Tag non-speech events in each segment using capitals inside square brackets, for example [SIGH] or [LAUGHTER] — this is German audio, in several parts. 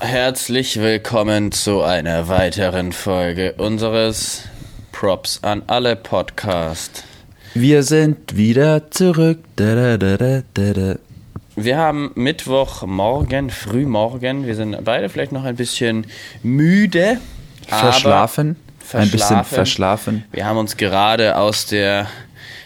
Herzlich willkommen zu einer weiteren Folge unseres Props an alle Podcast. Wir sind wieder zurück. Da, da, da. Wir haben Mittwochmorgen, frühmorgen. Wir sind beide vielleicht noch ein bisschen müde. aber Verschlafen. Ein bisschen verschlafen. verschlafen. Wir haben uns gerade aus der,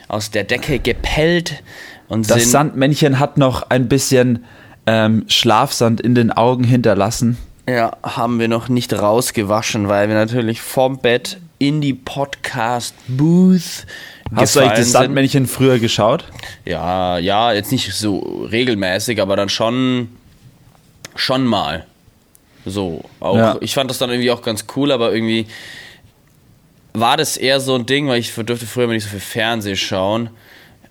aus der Decke gepellt und Das Sandmännchen hat noch ein bisschen ähm, Schlafsand in den Augen hinterlassen. Ja, haben wir noch nicht rausgewaschen, weil wir natürlich vom Bett in die Podcast-Booth Hast du eigentlich das sind. Sandmännchen früher geschaut? Ja, ja, jetzt nicht so regelmäßig, aber dann schon, schon mal. So, auch, Ja. ich fand das dann irgendwie auch ganz cool, aber irgendwie war das eher so ein Ding, weil ich durfte früher immer nicht so viel Fernseh schauen.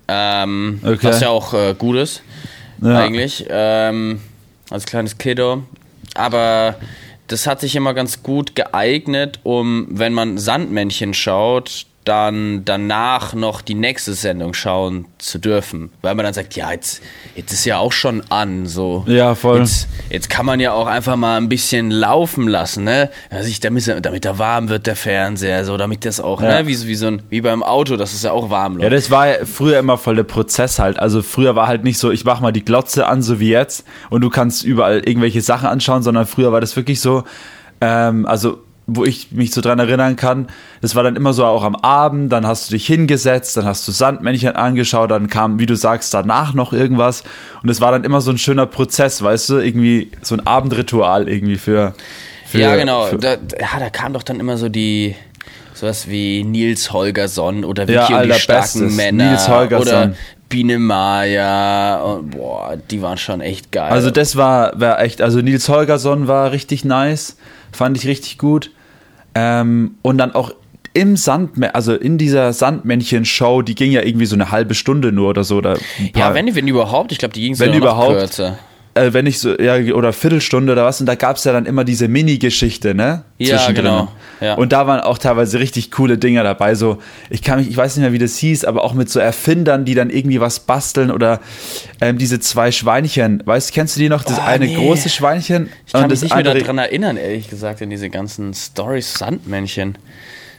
Ähm, Okay. Was ja auch äh, gut ist, Ja. eigentlich, ähm, als kleines Kiddo. Aber das hat sich immer ganz gut geeignet, um, wenn man Sandmännchen schaut, dann danach noch die nächste Sendung schauen zu dürfen. Weil man dann sagt, ja, jetzt, jetzt ist ja auch schon an, so. Ja, voll. Jetzt, jetzt kann man ja auch einfach mal ein bisschen laufen lassen, ne? Also ich, damit, damit er warm wird, der Fernseher, so, damit das auch, Ja. ne? Wie, so- wie, so ein, wie beim Auto, dass es ja auch warm Ja, läuft. das war ja früher immer voll der Prozess halt. Also früher war halt nicht so, ich mach mal die Glotze an, so wie jetzt, und du kannst überall irgendwelche Sachen anschauen, sondern früher war das wirklich so, ähm, also wo ich mich so dran erinnern kann, das war dann immer so auch am Abend, dann hast du dich hingesetzt, dann hast du Sandmännchen angeschaut, dann kam, wie du sagst, danach noch irgendwas und es war dann immer so ein schöner Prozess, weißt du, irgendwie so ein Abendritual irgendwie für, für ja, genau. Da, ja, da kam doch dann immer so die sowas wie Nils Holgersson oder Vicky Ja, und die starken Bestes. Männer Nils Holgersson. oder Biene Maya und boah, die waren schon echt geil. Also das war, war echt, also Nils Holgersson war richtig nice, fand ich richtig gut. Ähm, und dann auch im Sandmännchen, also in dieser Sandmännchen-Show, die ging ja irgendwie so eine halbe Stunde nur oder so. Oder ja, wenn, wenn überhaupt, ich glaube, die ging Wenn sogar noch überhaupt. kürzer. Äh, wenn nicht so, ja, oder Viertelstunde oder was, und da gab es ja dann immer diese Mini-Geschichte, ne? Ja, genau, ja. Und da waren auch teilweise richtig coole Dinger dabei. So, ich kann mich, ich weiß nicht mehr, wie das hieß, aber auch mit so Erfindern, die dann irgendwie was basteln oder ähm, diese zwei Schweinchen. Weißt kennst du die noch? Das Oh, eine nee. große Schweinchen Ich kann und mich das nicht mehr daran erinnern, ehrlich gesagt, an diese ganzen Stories Sandmännchen.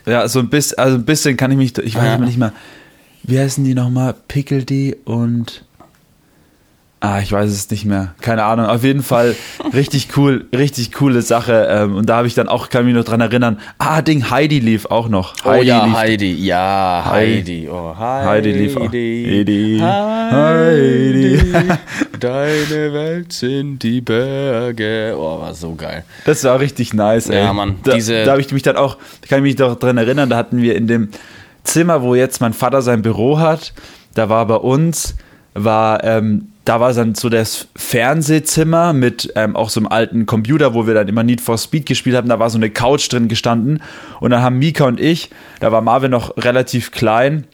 Ja, so ein bisschen, also ein bisschen kann ich mich, ich weiß aber nicht mehr. Wie heißen die nochmal? Pickledy und. Ah, ich weiß es nicht mehr. Keine Ahnung. Auf jeden Fall [LAUGHS] richtig cool, richtig coole Sache. Ähm, und da habe ich dann auch, kann mich noch dran erinnern. Ah, Ding, Heidi lief auch noch. Oh Heidi ja, lief. Heidi, ja, Heidi. Oh, Heidi, Heidi lief auch. Heidi. Heidi. Deine Welt sind die Berge. Oh, war so geil. Das war richtig nice, ey. Ja, Mann, Da, diese- da habe ich mich dann auch, da kann ich mich doch dran erinnern, da hatten wir in dem Zimmer, wo jetzt mein Vater sein Büro hat, da war bei uns, war, ähm, da war dann so das Fernsehzimmer mit ähm, auch so einem alten Computer, wo wir dann immer Need for Speed gespielt haben. Da war so eine Couch drin gestanden. Und dann haben Mika und ich, da war Marvin noch relativ klein,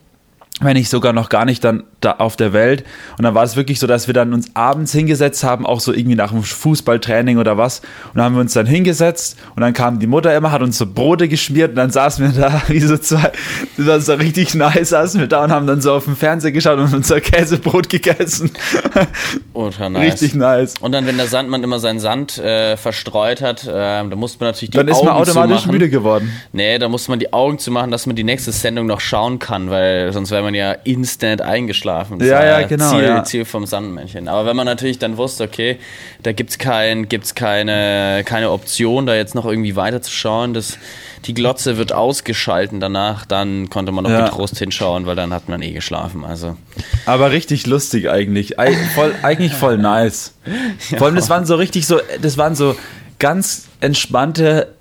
wenn nicht sogar noch gar nicht dann da auf der Welt. Und dann war es wirklich so, dass wir dann uns abends hingesetzt haben, auch so irgendwie nach dem Fußballtraining oder was. Und dann haben wir uns dann hingesetzt und dann kam die Mutter immer, hat uns so Brote geschmiert und dann saßen wir da [LAUGHS] wie so zwei, das war so richtig nice, saßen wir da und haben dann so auf den Fernseher geschaut und unser Käsebrot gegessen. [LAUGHS] Ultra nice. Richtig nice. Und dann, wenn der Sandmann immer seinen Sand äh, verstreut hat, äh, da musste man natürlich die Dann ist Augen man automatisch müde geworden. Nee, da musste man die Augen zu machen, dass man die nächste Sendung noch schauen kann, weil sonst wäre man ja instant eingeschlafen. Das Ja, ja, genau, Ziel, ja. Ziel vom Sandmännchen. Aber wenn man natürlich dann wusste, okay, da gibt's kein, gibt's keine, keine Option, da jetzt noch irgendwie weiterzuschauen, das, die Glotze wird ausgeschalten danach, dann konnte man noch Ja. getrost hinschauen, weil dann hat man eh geschlafen. Also Aber richtig lustig eigentlich. Eig voll, eigentlich voll nice. [LAUGHS] Vor allem, das waren so richtig so, das waren so ganz entspannte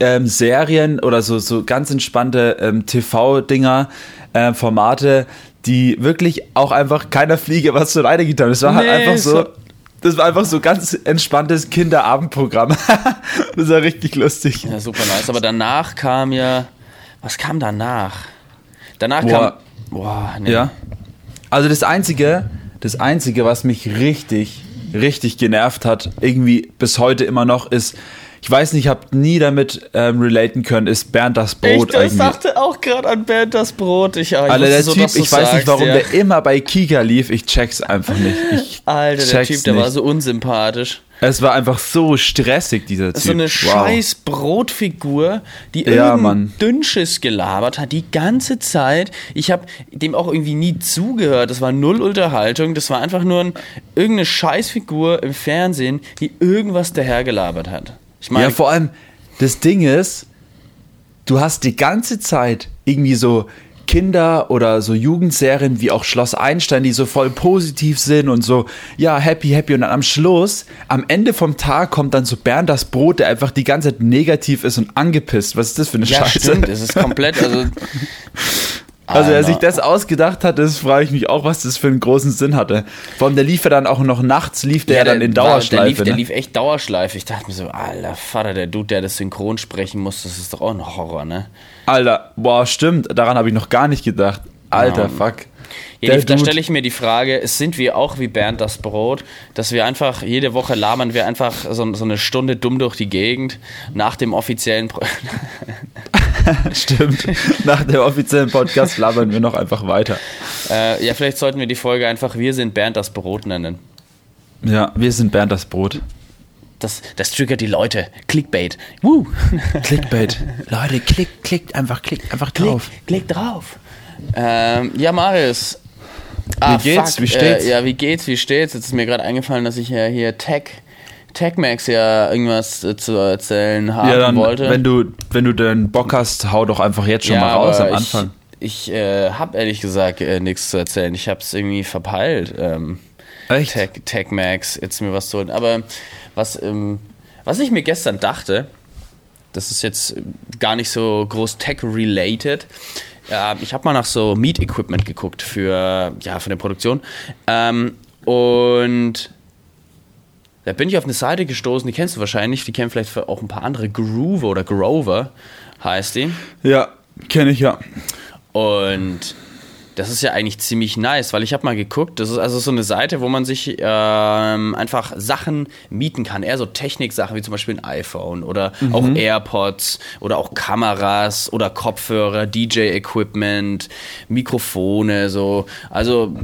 ähm, Serien oder so, so ganz entspannte ähm, TV-Dinger, äh, Formate, die wirklich auch einfach keiner Fliege was zu Leide getan haben. Das war halt Nee, einfach so. so- Das war einfach so ganz entspanntes Kinderabendprogramm. [LAUGHS] das war richtig lustig. Ja, super nice. Aber danach kam ja. Was kam danach? Danach Boah. kam. Boah, nee. Ja. Also das Einzige, das Einzige, was mich richtig, richtig genervt hat, irgendwie bis heute immer noch, ist ich weiß nicht, ich habe nie damit ähm, relaten können, ist Bernd das Brot ich eigentlich. dachte auch gerade an Bernd das Brot. Ich, ich Alter, der wusste Typ, ich weiß sagst, nicht, warum ja. der immer bei Kika lief. Ich check's einfach nicht. Ich [LAUGHS] Alter, der Typ, der nicht. war so unsympathisch. Es war einfach so stressig, dieser Typ. So eine Wow. scheiß Brotfigur, die Ja. Dünnschiss gelabert hat, die ganze Zeit. Ich habe dem auch irgendwie nie zugehört. Das war null Unterhaltung. Das war einfach nur ein, irgendeine Scheißfigur im Fernsehen, die irgendwas dahergelabert hat. Ich meine, Ja, vor allem, das Ding ist, du hast die ganze Zeit irgendwie so Kinder oder so Jugendserien wie auch Schloss Einstein, die so voll positiv sind und so, ja, happy, happy. Und dann am Schluss, am Ende vom Tag kommt dann so Bernd das Brot, der einfach die ganze Zeit negativ ist und angepisst. Was ist das für eine ja, Scheiße? stimmt. Es ist komplett, also. [LAUGHS] Also, wer sich Alter. das ausgedacht hat, das frage ich mich auch, was das für einen großen Sinn hatte. Vor allem, der lief ja dann auch noch nachts, lief der ja, dann in war- Dauerschleife. Der lief, der ne? lief echt Dauerschleife. Ich dachte mir so, alter Vater, der Dude, der das synchron sprechen muss, das ist doch auch ein Horror, ne? Alter, boah, stimmt, daran habe ich noch gar nicht gedacht. Alter, Ja. fuck. Ja, die, da stelle ich mir die Frage, sind wir auch wie Bernd das Brot, dass wir einfach, jede Woche labern wir einfach so, so eine Stunde dumm durch die Gegend nach dem offiziellen Pro [LAUGHS] Stimmt. Nach dem offiziellen Podcast labern wir noch einfach weiter. äh, Ja, vielleicht sollten wir die Folge einfach Wir sind Bernd das Brot nennen. Ja, wir sind Bernd das Brot. Das, das triggert die Leute. Clickbait. Woo. Clickbait. Leute, klickt, klickt einfach, klickt einfach drauf. Klick, klick drauf. Ähm, ja, Marius. Ah, Wie geht's? fuck, Wie steht's? Äh, ja, wie geht's? Wie steht's? Jetzt ist mir gerade eingefallen, dass ich ja hier Tech, TechMax ja irgendwas äh, zu erzählen haben Ja, dann, wollte. wenn du, wenn du den Bock hast, hau doch einfach jetzt schon mal raus am Anfang. Ich, äh, habe ehrlich gesagt äh, nichts zu erzählen. Ich habe es irgendwie verpeilt. Ähm, Echt? Tech, TechMax, jetzt mir was zu holen. Aber was, ähm, was ich mir gestern dachte, das ist jetzt gar nicht so groß tech-related. Äh, ich habe mal nach so Meet-Equipment geguckt für, ja, für eine Produktion. Ähm, und da bin ich auf eine Seite gestoßen, die kennst du wahrscheinlich, die kennen vielleicht auch ein paar andere. Groover oder Grover heißt die. Ja, kenne ich ja. Und das ist ja eigentlich ziemlich nice, weil ich habe mal geguckt, das ist also so eine Seite, wo man sich ähm, einfach Sachen mieten kann, eher so Techniksachen wie zum Beispiel ein iPhone oder auch AirPods oder auch Kameras oder Kopfhörer, DJ-Equipment, Mikrofone, so. Also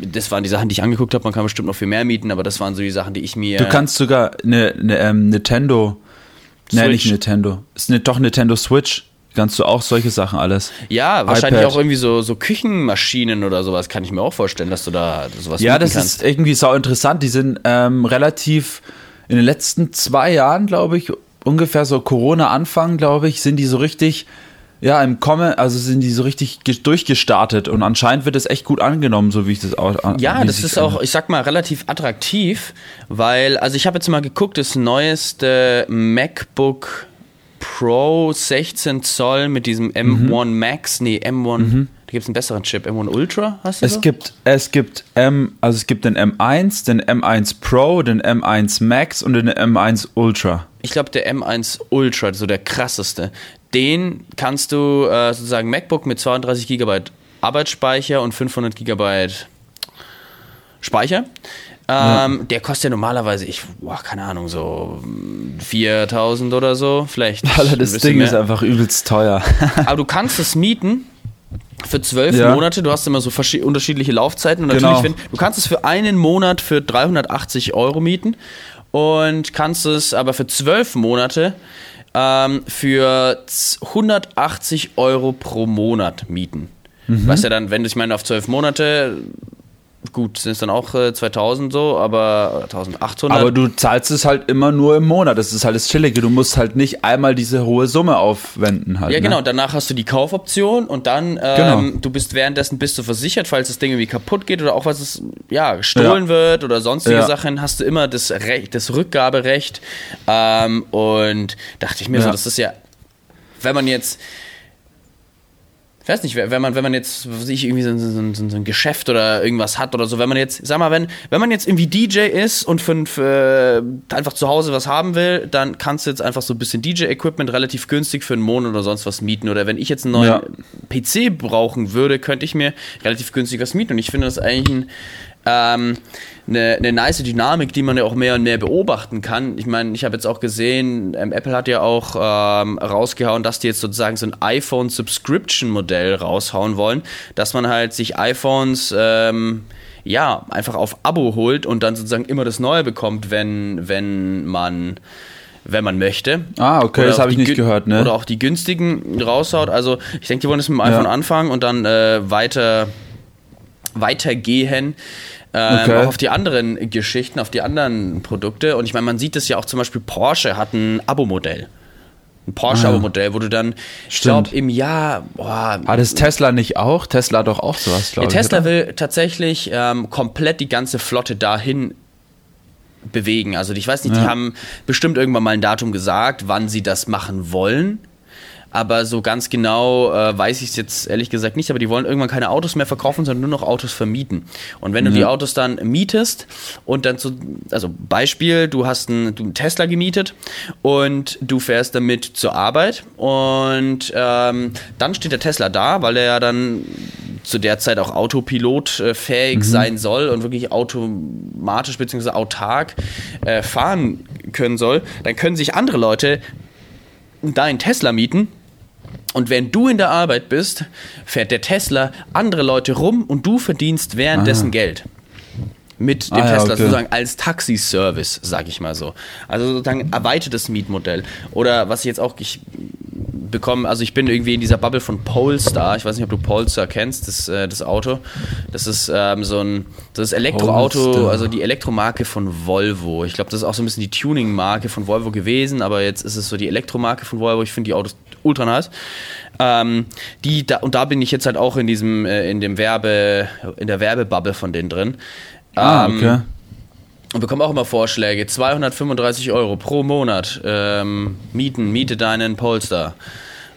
das waren die Sachen, die ich angeguckt habe. Man kann bestimmt noch viel mehr mieten, aber das waren so die Sachen, die ich mir. Du kannst sogar eine, eine ähm, Nintendo, ne, nicht Switch. Nintendo, ist eine, doch Nintendo Switch, kannst du auch solche Sachen alles. ja, wahrscheinlich iPad. auch irgendwie so, so Küchenmaschinen oder sowas, kann ich mir auch vorstellen, dass du da sowas Ja, das kannst. ist irgendwie sau interessant. Die sind ähm, relativ in den letzten zwei Jahren, glaube ich, ungefähr so Corona-Anfang, glaube ich, sind die so richtig, ja, im Kommen, also sind die so richtig ge- durchgestartet und anscheinend wird es echt gut angenommen, so wie ich das auch. Ja, das ist auch, ich sag mal, relativ attraktiv, weil, also ich habe jetzt mal geguckt, das neueste MacBook Pro 16 Zoll mit diesem Mhm. M1 Max, nee, M1, da gibt es einen besseren Chip, M1 Ultra, hast du Es so? gibt, es gibt M, also es gibt den M1, den M1 Pro, den M1 Max und den M1 Ultra. Ich glaube, der M1 Ultra, so der krasseste, den kannst du äh, sozusagen MacBook mit 32 GB Arbeitsspeicher und 500 GB Speicher. Ähm, Der kostet ja normalerweise, ich, boah, keine Ahnung, so mm, 4000 oder so, vielleicht. [LAUGHS] Alter, das Ding mehr. ist einfach übelst teuer. [LAUGHS] Aber du kannst es mieten für zwölf Ja. Monate. Du hast immer so unterschiedliche Laufzeiten. Und Genau. natürlich, wenn, du kannst es für einen Monat für 380 Euro mieten und kannst es aber für zwölf Monate ähm, für z- 180 Euro pro Monat mieten. Mhm. Was ja dann, wenn du, ich meine, auf zwölf Monate, gut, sind es dann auch äh, 2000 so, aber oder 1800. Aber du zahlst es halt immer nur im Monat. Das ist halt das Chillige. Du musst halt nicht einmal diese hohe Summe aufwenden halt. Ja, genau. Ne? Danach hast du die Kaufoption und dann, ähm, Genau. du bist währenddessen bist du versichert, falls das Ding irgendwie kaputt geht oder auch was es, ja, gestohlen wird oder sonstige Ja. Sachen, hast du immer das Recht, das Rückgaberecht. Ähm, und dachte ich mir so, Ja. das ist ja, wenn man jetzt, ich weiß nicht, wenn man, wenn man jetzt, was weiß ich, irgendwie so, so, so, so ein Geschäft oder irgendwas hat oder so, wenn man jetzt, sag mal, wenn, wenn man jetzt irgendwie DJ ist und für, für einfach zu Hause was haben will, dann kannst du jetzt einfach so ein bisschen DJ-Equipment relativ günstig für einen Monat oder sonst was mieten. Oder wenn ich jetzt einen neuen Ja. PC brauchen würde, könnte ich mir relativ günstig was mieten. Und ich finde das eigentlich ein ähm, eine, eine nice Dynamik, die man ja auch mehr und mehr beobachten kann. Ich meine, ich habe jetzt auch gesehen, ähm, Apple hat ja auch ähm, rausgehauen, dass die jetzt sozusagen so ein iPhone-Subscription-Modell raushauen wollen, dass man halt sich iPhones ähm, ja einfach auf Abo holt und dann sozusagen immer das Neue bekommt, wenn, wenn man wenn man möchte. Ah, okay, Oder das habe ich nicht gehört, ne? Oder auch die günstigen raushaut. Also ich denke, die wollen es mit dem iPhone Ja. anfangen und dann äh, weiter weitergehen. Ähm, Okay. Auch auf die anderen Geschichten, auf die anderen Produkte. Und ich meine, man sieht es ja auch zum Beispiel, Porsche hat ein Abo-Modell. Ein Porsche-Abo-Modell, wo du dann, ich glaube, im Jahr, boah, Hat es Tesla nicht auch? Tesla hat doch auch sowas, ja, glaube ich. Tesla oder? will tatsächlich ähm, komplett die ganze Flotte dahin bewegen. Also ich weiß nicht, die Ja. haben bestimmt irgendwann mal ein Datum gesagt, wann sie das machen wollen. Aber so ganz genau äh, weiß ich es jetzt ehrlich gesagt nicht. Aber die wollen irgendwann keine Autos mehr verkaufen, sondern nur noch Autos vermieten. Und wenn du die Autos dann mietest und dann so, also Beispiel, du hast einen, du einen Tesla gemietet und du fährst damit zur Arbeit und ähm, dann steht der Tesla da, weil er ja dann zu der Zeit auch autopilotfähig sein soll und wirklich automatisch bzw. autark äh, fahren können soll, dann können sich andere Leute deinen Tesla mieten. Und wenn du in der Arbeit bist, fährt der Tesla andere Leute rum und du verdienst währenddessen Geld. Mit dem Ah, ja, Tesla okay. sozusagen als Taxiservice, sag ich mal so. Also sozusagen erweitertes Mietmodell. Oder was ich jetzt auch ich bekomme, also ich bin irgendwie in dieser Bubble von Polestar. Ich weiß nicht, ob du Polestar kennst, das, äh, das Auto. Das ist ähm, so ein das ist Elektroauto, Polestar. also die Elektromarke von Volvo. Ich glaube, das ist auch so ein bisschen die Tuning-Marke von Volvo gewesen, aber jetzt ist es so die Elektromarke von Volvo. Ich finde die Autos ultra nice. Ähm, die, da, und da bin ich jetzt halt auch in diesem, äh, in dem Werbe, in der Werbebubble von denen drin. Ah, Ähm, okay. und bekomme auch immer Vorschläge. 235 Euro pro Monat ähm, mieten, miete deinen Polestar.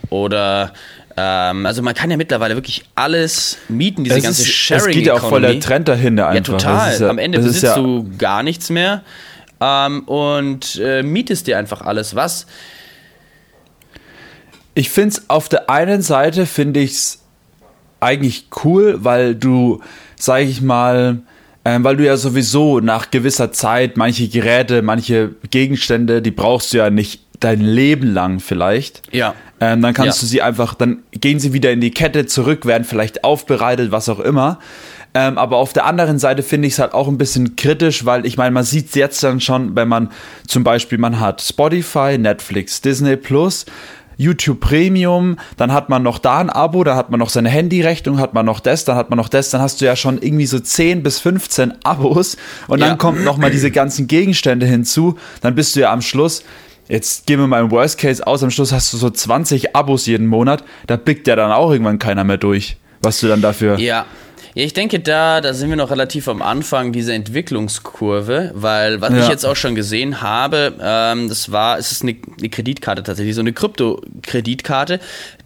Oder, ähm, also man kann ja mittlerweile wirklich alles mieten, diese Es, ganze ist, sharing es geht ja auch voll der. Trend dahinter Ja, einfach. total. Das ist ja, Am Ende besitzt ja, du gar nichts mehr ähm, und äh, mietest dir einfach alles. Was? Ich finde es auf der einen Seite finde ich es eigentlich cool, weil du, sage ich mal, ähm, weil du ja sowieso nach gewisser Zeit manche Geräte, manche Gegenstände, die brauchst du ja nicht dein Leben lang vielleicht. Ja. Ähm, dann kannst Ja. du sie einfach, dann gehen sie wieder in die Kette zurück, werden vielleicht aufbereitet, was auch immer. Ähm, aber auf der anderen Seite finde ich es halt auch ein bisschen kritisch, weil ich meine, man sieht es jetzt dann schon, wenn man zum Beispiel, man hat Spotify, Netflix, Disney Plus, YouTube Premium, dann hat man noch da ein Abo, dann hat man noch seine Handyrechnung, hat man noch das, dann hat man noch das, dann hast du ja schon irgendwie so 10 bis 15 Abos und dann Ja. kommt noch mal diese ganzen Gegenstände hinzu, dann bist du ja am Schluss Jetzt gehen wir mal im Worst Case aus, am Schluss hast du so 20 Abos jeden Monat, da blickt ja dann auch irgendwann keiner mehr durch, was du dann dafür. Ja. Ja, ich denke, da, da sind wir noch relativ am Anfang dieser Entwicklungskurve, weil was ich Ja. jetzt auch schon gesehen habe, ähm, das war, es ist eine, eine Kreditkarte tatsächlich, so eine Krypto-Kreditkarte,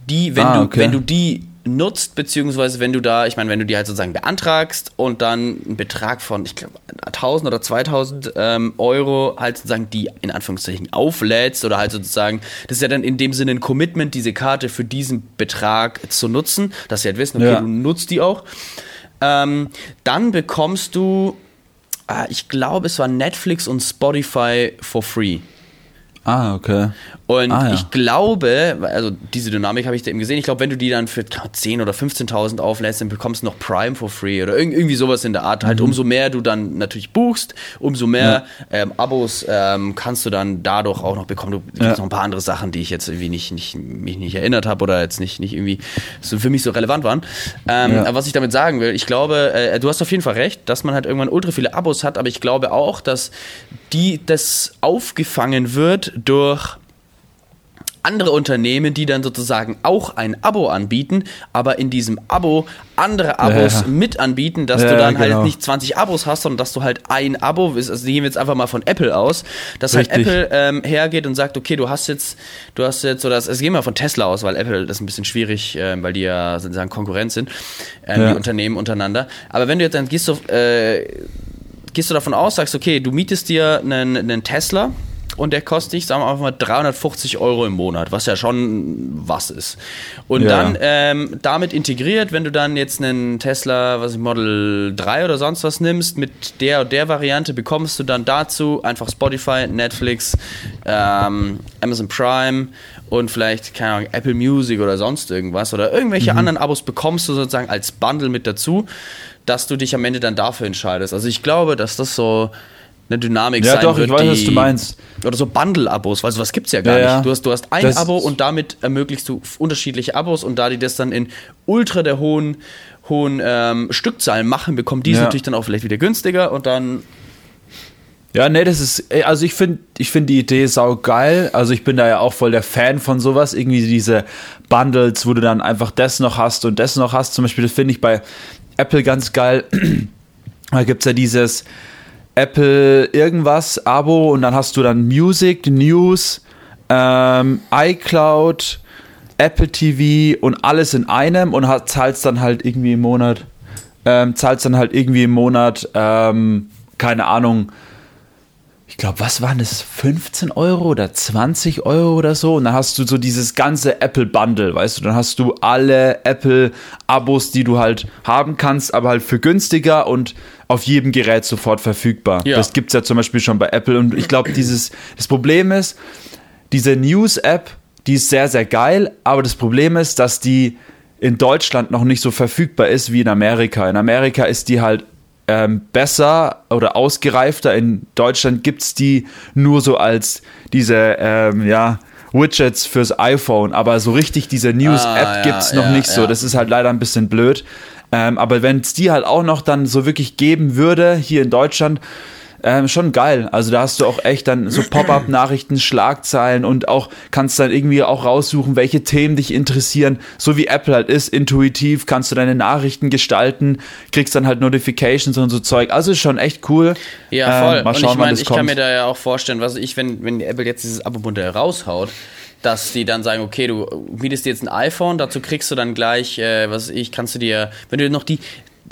die, wenn Ah, du, okay. wenn du die nutzt, beziehungsweise wenn du da, ich meine, wenn du die halt sozusagen beantragst und dann einen Betrag von, ich glaube, 1000 oder 2000 ähm, Euro halt sozusagen die in Anführungszeichen auflädst oder halt sozusagen, das ist ja dann in dem Sinne ein Commitment, diese Karte für diesen Betrag zu nutzen, dass sie halt wissen, okay, Ja. du nutzt die auch. Ähm, dann bekommst du, ah, ich glaube, es war Netflix und Spotify for free. Ah, okay. Und Ah, ja. ich glaube, also diese Dynamik habe ich da eben gesehen, ich glaube, wenn du die dann für 10.000 oder 15.000 auflädst, dann bekommst du noch Prime for free oder irg- irgendwie sowas in der Art. Mhm. Halt, umso mehr du dann natürlich buchst, umso mehr ähm, Abos ähm, kannst du dann dadurch auch noch bekommen. Du Ja. noch ein paar andere Sachen, die ich jetzt irgendwie nicht, nicht, mich nicht erinnert habe oder jetzt nicht, nicht irgendwie so für mich so relevant waren. Ähm, Ja. Aber was ich damit sagen will, ich glaube, äh, du hast auf jeden Fall recht, dass man halt irgendwann ultra viele Abos hat, aber ich glaube auch, dass die das aufgefangen wird durch andere Unternehmen, die dann sozusagen auch ein Abo anbieten, aber in diesem Abo andere Abos Ja. mit anbieten, dass Ja, du dann halt genau. nicht 20 Abos hast, sondern dass du halt ein Abo, also gehen wir jetzt einfach mal von Apple aus, dass halt Richtig. Apple ähm, hergeht und sagt, okay, du hast jetzt, du hast jetzt, oder das, also gehen wir von Tesla aus, weil Apple das ist ein bisschen schwierig, ähm, weil die ja sozusagen Konkurrent sind, ähm, Ja. die Unternehmen untereinander. Aber wenn du jetzt dann gehst du, äh, gehst du davon aus, sagst, okay, du mietest dir einen, einen Tesla und der kostet dich, sagen wir einfach mal, 350 Euro im Monat, was ja schon was ist. Und ja. dann ähm, damit integriert, wenn du dann jetzt einen Tesla, was ich, Model 3 oder sonst was nimmst, mit der und der Variante bekommst du dann dazu einfach Spotify, Netflix, ähm, Amazon Prime und vielleicht, keine Ahnung, Apple Music oder sonst irgendwas oder irgendwelche mhm. anderen Abos bekommst du sozusagen als Bundle mit dazu, dass du dich am Ende dann dafür entscheidest. Also ich glaube, dass das so eine Dynamik ja, sein doch, wird. Ja, doch, ich weiß, was du meinst. Oder so Bundle-Abos, weil sowas gibt es ja gar ja, nicht. Du hast, du hast ein das Abo und damit ermöglichst du unterschiedliche Abos und da die das dann in ultra der hohen, hohen ähm, Stückzahlen machen, bekommen die ja. natürlich dann auch vielleicht wieder günstiger und dann ja, nee, das ist, also ich finde ich find die Idee sau geil. Also ich bin da ja auch voll der Fan von sowas. Irgendwie diese Bundles, wo du dann einfach das noch hast und das noch hast. Zum Beispiel, das finde ich bei Apple ganz geil. [CLEARS THROAT] da gibt es ja dieses, Apple irgendwas Abo und dann hast du dann Music, News, ähm, iCloud, Apple TV und alles in einem und hat, zahlst dann halt irgendwie im Monat, ähm, zahlst dann halt irgendwie im Monat, ähm, keine Ahnung, ich glaube, was waren das, 15 Euro oder 20 Euro oder so? Und dann hast du so dieses ganze Apple-Bundle, weißt du? Dann hast du alle Apple-Abos, die du halt haben kannst, aber halt für günstiger und auf jedem Gerät sofort verfügbar. Ja. Das gibt es ja zum Beispiel schon bei Apple. Und ich glaube, dieses, das Problem ist, diese News-App, die ist sehr, sehr geil, aber das Problem ist, dass die in Deutschland noch nicht so verfügbar ist wie in Amerika. In Amerika ist die halt ähm, besser oder ausgereifter. In Deutschland gibt es die nur so als diese, ähm, ja, Widgets fürs iPhone, aber so richtig diese News-App ah, ja, gibt es noch ja, nicht so. Das ist halt leider ein bisschen blöd. Ähm, aber wenn es die halt auch noch dann so wirklich geben würde hier in Deutschland, ähm, schon geil. Also da hast du auch echt dann so Pop-up-Nachrichten, Schlagzeilen und auch kannst dann irgendwie auch raussuchen, welche Themen dich interessieren. So wie Apple halt ist, intuitiv kannst du deine Nachrichten gestalten, kriegst dann halt Notifications und so Zeug. Also ist schon echt cool. Ja, voll. Ähm, mal schauen, und ich meine, ich kommt. kann mir da ja auch vorstellen, was ich, wenn, wenn Apple jetzt dieses Abo-Modell raushaut, dass die dann sagen, okay, du mietest dir jetzt ein iPhone, dazu kriegst du dann gleich, äh, was ich, kannst du dir, wenn du noch die,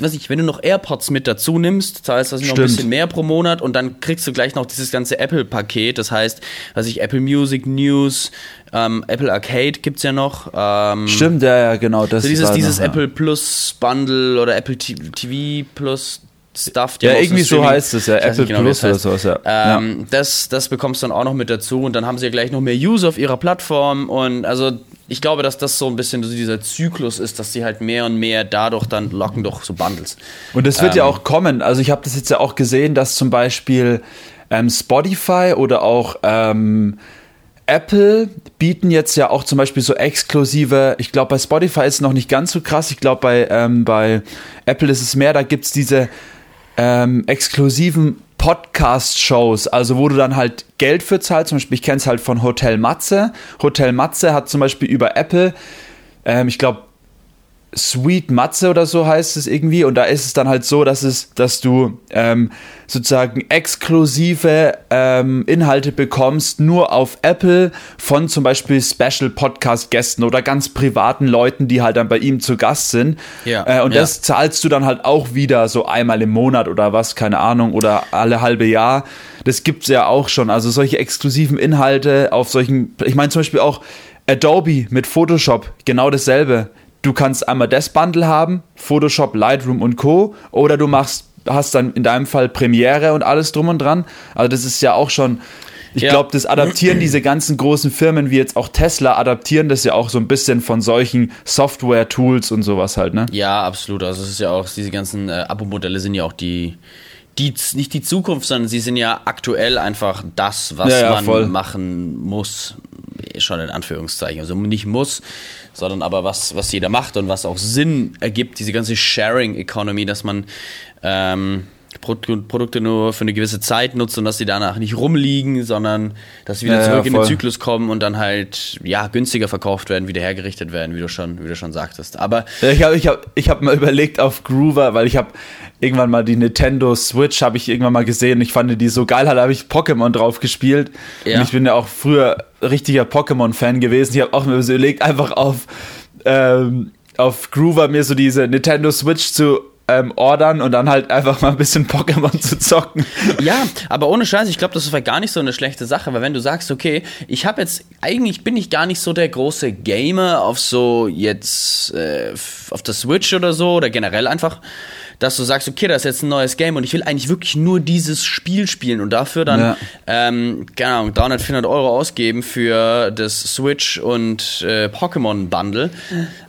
was ich, wenn du noch AirPods mit dazu nimmst, zahlst du noch ein bisschen mehr pro Monat und dann kriegst du gleich noch dieses ganze Apple-Paket. Das heißt, was ich, Apple Music, News, ähm, Apple Arcade gibt es ja noch. Ähm, Stimmt, ja, ja, genau. Das so dieses dieses noch, Apple Plus Bundle oder Apple TV Plus Stuff. Ja, irgendwie so heißt es ja, Apple genau, Plus oder sowas, ja. Ähm, ja. Das, das bekommst du dann auch noch mit dazu und dann haben sie ja gleich noch mehr User auf ihrer Plattform und also ich glaube, dass das so ein bisschen dieser Zyklus ist, dass sie halt mehr und mehr dadurch dann locken durch so Bundles. Und das wird ähm, ja auch kommen. Also ich habe das jetzt ja auch gesehen, dass zum Beispiel ähm, Spotify oder auch ähm, Apple bieten jetzt ja auch zum Beispiel so exklusive, ich glaube bei Spotify ist es noch nicht ganz so krass, ich glaube bei, ähm, bei Apple ist es mehr, da gibt es diese ähm, exklusiven Podcast-Shows, also wo du dann halt Geld für zahlst. Zum Beispiel, ich kenne es halt von Hotel Matze. Hotel Matze hat zum Beispiel über Apple, ähm, ich glaube, Sweet Matze oder so heißt es irgendwie. Und da ist es dann halt so, dass es, dass du ähm, sozusagen exklusive ähm, Inhalte bekommst, nur auf Apple von zum Beispiel Special Podcast Gästen oder ganz privaten Leuten, die halt dann bei ihm zu Gast sind. Ja, äh, und ja. das zahlst du dann halt auch wieder so einmal im Monat oder was, keine Ahnung, oder alle halbe Jahr. Das gibt's ja auch schon. Also solche exklusiven Inhalte auf solchen, ich meine zum Beispiel auch Adobe mit Photoshop, genau dasselbe du kannst einmal das Bundle haben, Photoshop, Lightroom und Co. Oder du machst, hast dann in deinem Fall Premiere und alles drum und dran. Also das ist ja auch schon, ich ja. glaube, das adaptieren diese ganzen großen Firmen wie jetzt auch Tesla, adaptieren das ja auch so ein bisschen von solchen Software-Tools und sowas halt, ne? Ja, absolut. Also es ist ja auch, diese ganzen äh, Abo-Modelle sind ja auch die, die, nicht die Zukunft, sondern sie sind ja aktuell einfach das, was ja, ja, man voll. machen muss. Schon in Anführungszeichen. Also nicht muss, sondern aber was, was jeder macht und was auch Sinn ergibt, diese ganze Sharing Economy, dass man ähm, Produkte nur für eine gewisse Zeit nutzt und dass sie danach nicht rumliegen, sondern dass sie wieder ja, zurück ja, in den Zyklus kommen und dann halt ja günstiger verkauft werden, wieder hergerichtet werden, wie du schon, wie du schon sagtest. Aber ich habe ich hab, ich hab mal überlegt auf Groover, weil ich habe irgendwann mal die Nintendo Switch habe ich irgendwann mal gesehen. Ich fand die so geil, da habe ich Pokémon drauf gespielt. Ja. Und ich bin ja auch früher richtiger Pokémon-Fan gewesen. Ich habe auch mir so überlegt, einfach auf, ähm, auf Groover mir so diese Nintendo Switch zu ähm, ordern und dann halt einfach mal ein bisschen Pokémon zu zocken. Ja, aber ohne Scheiß, ich glaube, das ist gar nicht so eine schlechte Sache, weil wenn du sagst, okay, ich habe jetzt, eigentlich bin ich gar nicht so der große Gamer auf so jetzt, äh, auf der Switch oder so oder generell einfach, dass du sagst, okay, das ist jetzt ein neues Game und ich will eigentlich wirklich nur dieses Spiel spielen und dafür dann, ja. ähm, keine Ahnung, 300, 400 Euro ausgeben für das Switch und äh, Pokémon Bundle.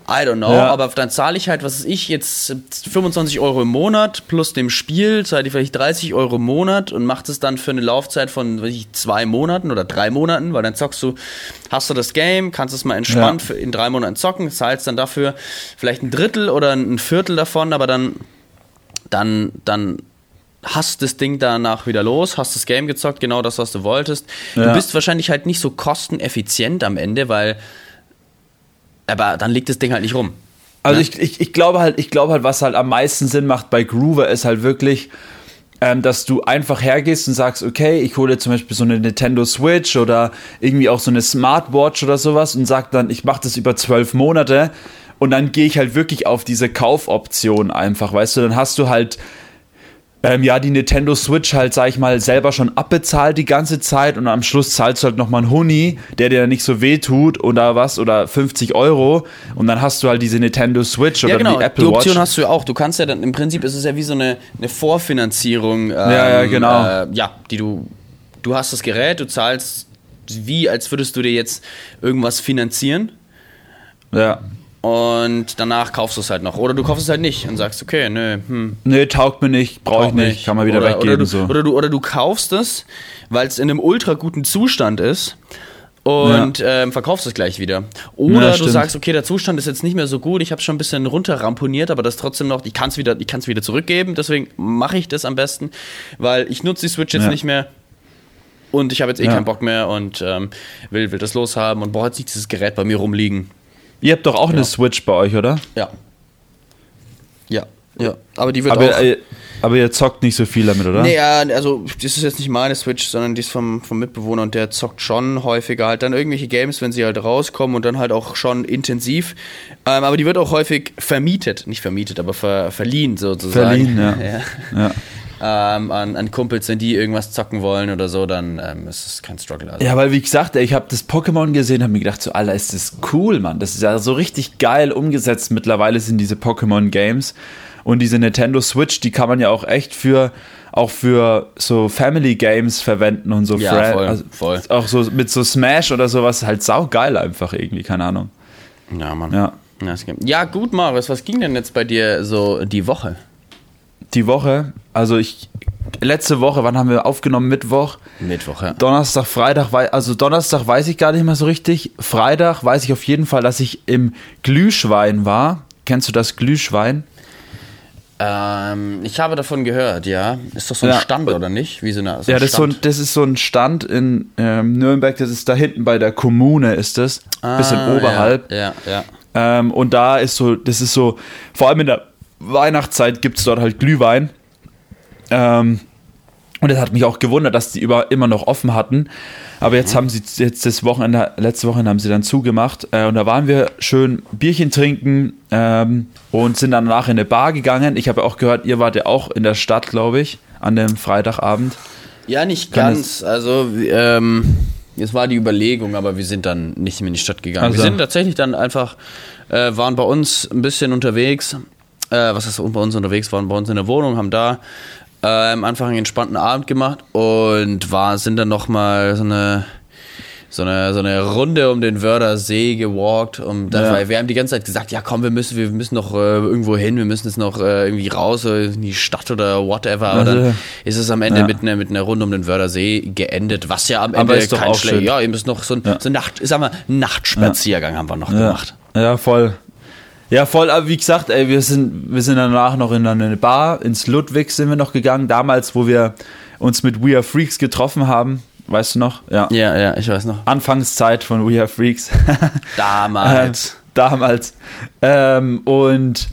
I don't know, ja. aber dann zahle ich halt, was weiß ich, jetzt 25 Euro im Monat plus dem Spiel, zahle ich vielleicht 30 Euro im Monat und mache das dann für eine Laufzeit von weiß ich, zwei Monaten oder drei Monaten, weil dann zockst du, hast du das Game, kannst es mal entspannt ja. in drei Monaten zocken, zahlst dann dafür vielleicht ein Drittel oder ein Viertel davon, aber dann, dann, dann hast das Ding danach wieder los, hast das Game gezockt, genau das, was du wolltest. Ja. Du bist wahrscheinlich halt nicht so kosteneffizient am Ende, weil aber dann liegt das Ding halt nicht rum. Also ne? ich, ich, ich glaube halt, ich glaube halt, was halt am meisten Sinn macht bei Groover ist halt wirklich, ähm, dass du einfach hergehst und sagst, okay, ich hole zum Beispiel so eine Nintendo Switch oder irgendwie auch so eine Smartwatch oder sowas und sag dann, ich mache das über zwölf Monate und dann gehe ich halt wirklich auf diese Kaufoption einfach, weißt du, dann hast du halt ähm, ja, die Nintendo Switch halt, sag ich mal, selber schon abbezahlt die ganze Zeit und am Schluss zahlst du halt nochmal einen Huni, der dir nicht so weh tut oder was, oder 50 Euro und dann hast du halt diese Nintendo Switch oder ja, genau. die Apple Watch. Die Option Watch. hast du ja auch. Du kannst ja dann, im Prinzip ist es ja wie so eine, eine Vorfinanzierung. Ähm, ja, ja, genau. Äh, ja, die du, du hast das Gerät, du zahlst wie, als würdest du dir jetzt irgendwas finanzieren. Ja und danach kaufst du es halt noch. Oder du kaufst es halt nicht und sagst, okay, nö, hm. Nee, taugt mir nicht, brauche ich nicht, nicht, kann man wieder oder, weggeben. Oder du, so. oder, du, oder du kaufst es, weil es in einem ultra guten Zustand ist und ja. ähm, verkaufst es gleich wieder. Oder ja, du sagst, okay, der Zustand ist jetzt nicht mehr so gut, ich habe schon ein bisschen runterramponiert, aber das trotzdem noch, ich kann es wieder, wieder zurückgeben, deswegen mache ich das am besten, weil ich nutze die Switch jetzt ja. nicht mehr. Und ich habe jetzt eh keinen Bock mehr und ähm, will, will das loshaben und brauche jetzt nicht dieses Gerät bei mir rumliegen. Ihr habt doch auch ja. eine Switch bei euch, oder? Ja. Ja. Ja. Aber die wird aber, auch. Äh, aber ihr zockt nicht so viel damit, oder? Nee, also das ist jetzt nicht meine Switch, sondern die ist vom, vom Mitbewohner und der zockt schon häufiger halt dann irgendwelche Games, wenn sie halt rauskommen und dann halt auch schon intensiv. Ähm, aber die wird auch häufig vermietet, nicht vermietet, aber ver, verliehen sozusagen. Verliehen, ja. [LAUGHS] ja. ja ähm, an, an, Kumpels, wenn die irgendwas zocken wollen oder so, dann ähm, ist es kein Struggle. Also. Ja, weil wie gesagt, ich habe das Pokémon gesehen, habe mir gedacht, so, Alter, ist das cool, Mann. Das ist ja so richtig geil umgesetzt. Mittlerweile sind diese Pokémon-Games und diese Nintendo Switch, die kann man ja auch echt für auch für so Family Games verwenden und so. Ja, Friend, voll, also voll. Auch so mit so Smash oder sowas, halt saugeil einfach irgendwie, keine Ahnung. Ja, Mann. Ja. Ja, gut, Marius, was ging denn jetzt bei dir so die Woche? Die Woche, also ich, letzte Woche, wann haben wir aufgenommen? Mittwoch? Mittwoch, ja. Donnerstag, Freitag, also Donnerstag weiß ich gar nicht mehr so richtig. Freitag weiß ich auf jeden Fall, dass ich im Glühschwein war. Kennst du das Glühschwein? Ähm, ich habe davon gehört, ja. Ist doch so ein ja. Stand, oder nicht? Wie so eine, so ja, das ist, so ein, das ist so ein Stand in ähm, Nürnberg, das ist da hinten bei der Kommune, ist das. Ah, bisschen oberhalb. Ja, ja. ja. Ähm, und da ist so, das ist so, vor allem in der Weihnachtszeit gibt es dort halt Glühwein. Ähm, und es hat mich auch gewundert, dass die über, immer noch offen hatten. Aber jetzt mhm. haben sie jetzt das Wochenende, letzte Woche haben sie dann zugemacht. Äh, und da waren wir schön Bierchen trinken ähm, und sind dann danach in eine Bar gegangen. Ich habe auch gehört, ihr wart ja auch in der Stadt, glaube ich, an dem Freitagabend. Ja, nicht Kann ganz. Also, ähm, es war die Überlegung, aber wir sind dann nicht mehr in die Stadt gegangen. Also. Wir sind tatsächlich dann einfach, äh, waren bei uns ein bisschen unterwegs. Äh, was ist bei uns unterwegs, waren bei uns in der Wohnung, haben da äh, am Anfang einen entspannten Abend gemacht und war, sind dann nochmal so eine, so eine, so eine Runde um den Wörder See gewalkt. Und ja. wir haben die ganze Zeit gesagt, ja komm, wir müssen, wir müssen noch äh, irgendwo hin, wir müssen jetzt noch äh, irgendwie raus in die Stadt oder whatever. Aber also, dann ist es am Ende ja. mit, einer, mit einer Runde um den Wörder See geendet, was ja am Ende kein schlecht. Ja, eben ist noch so ein, ja. so ein Nacht, sagen wir, Nachtspaziergang haben wir noch gemacht. Ja, voll. Ja, voll, aber wie gesagt, ey, wir sind, wir sind danach noch in eine Bar, ins Ludwig sind wir noch gegangen, damals, wo wir uns mit We Are Freaks getroffen haben. Weißt du noch? Ja, ja, ja ich weiß noch. Anfangszeit von We Are Freaks. [LAUGHS] damals. äh, damals. Ähm, und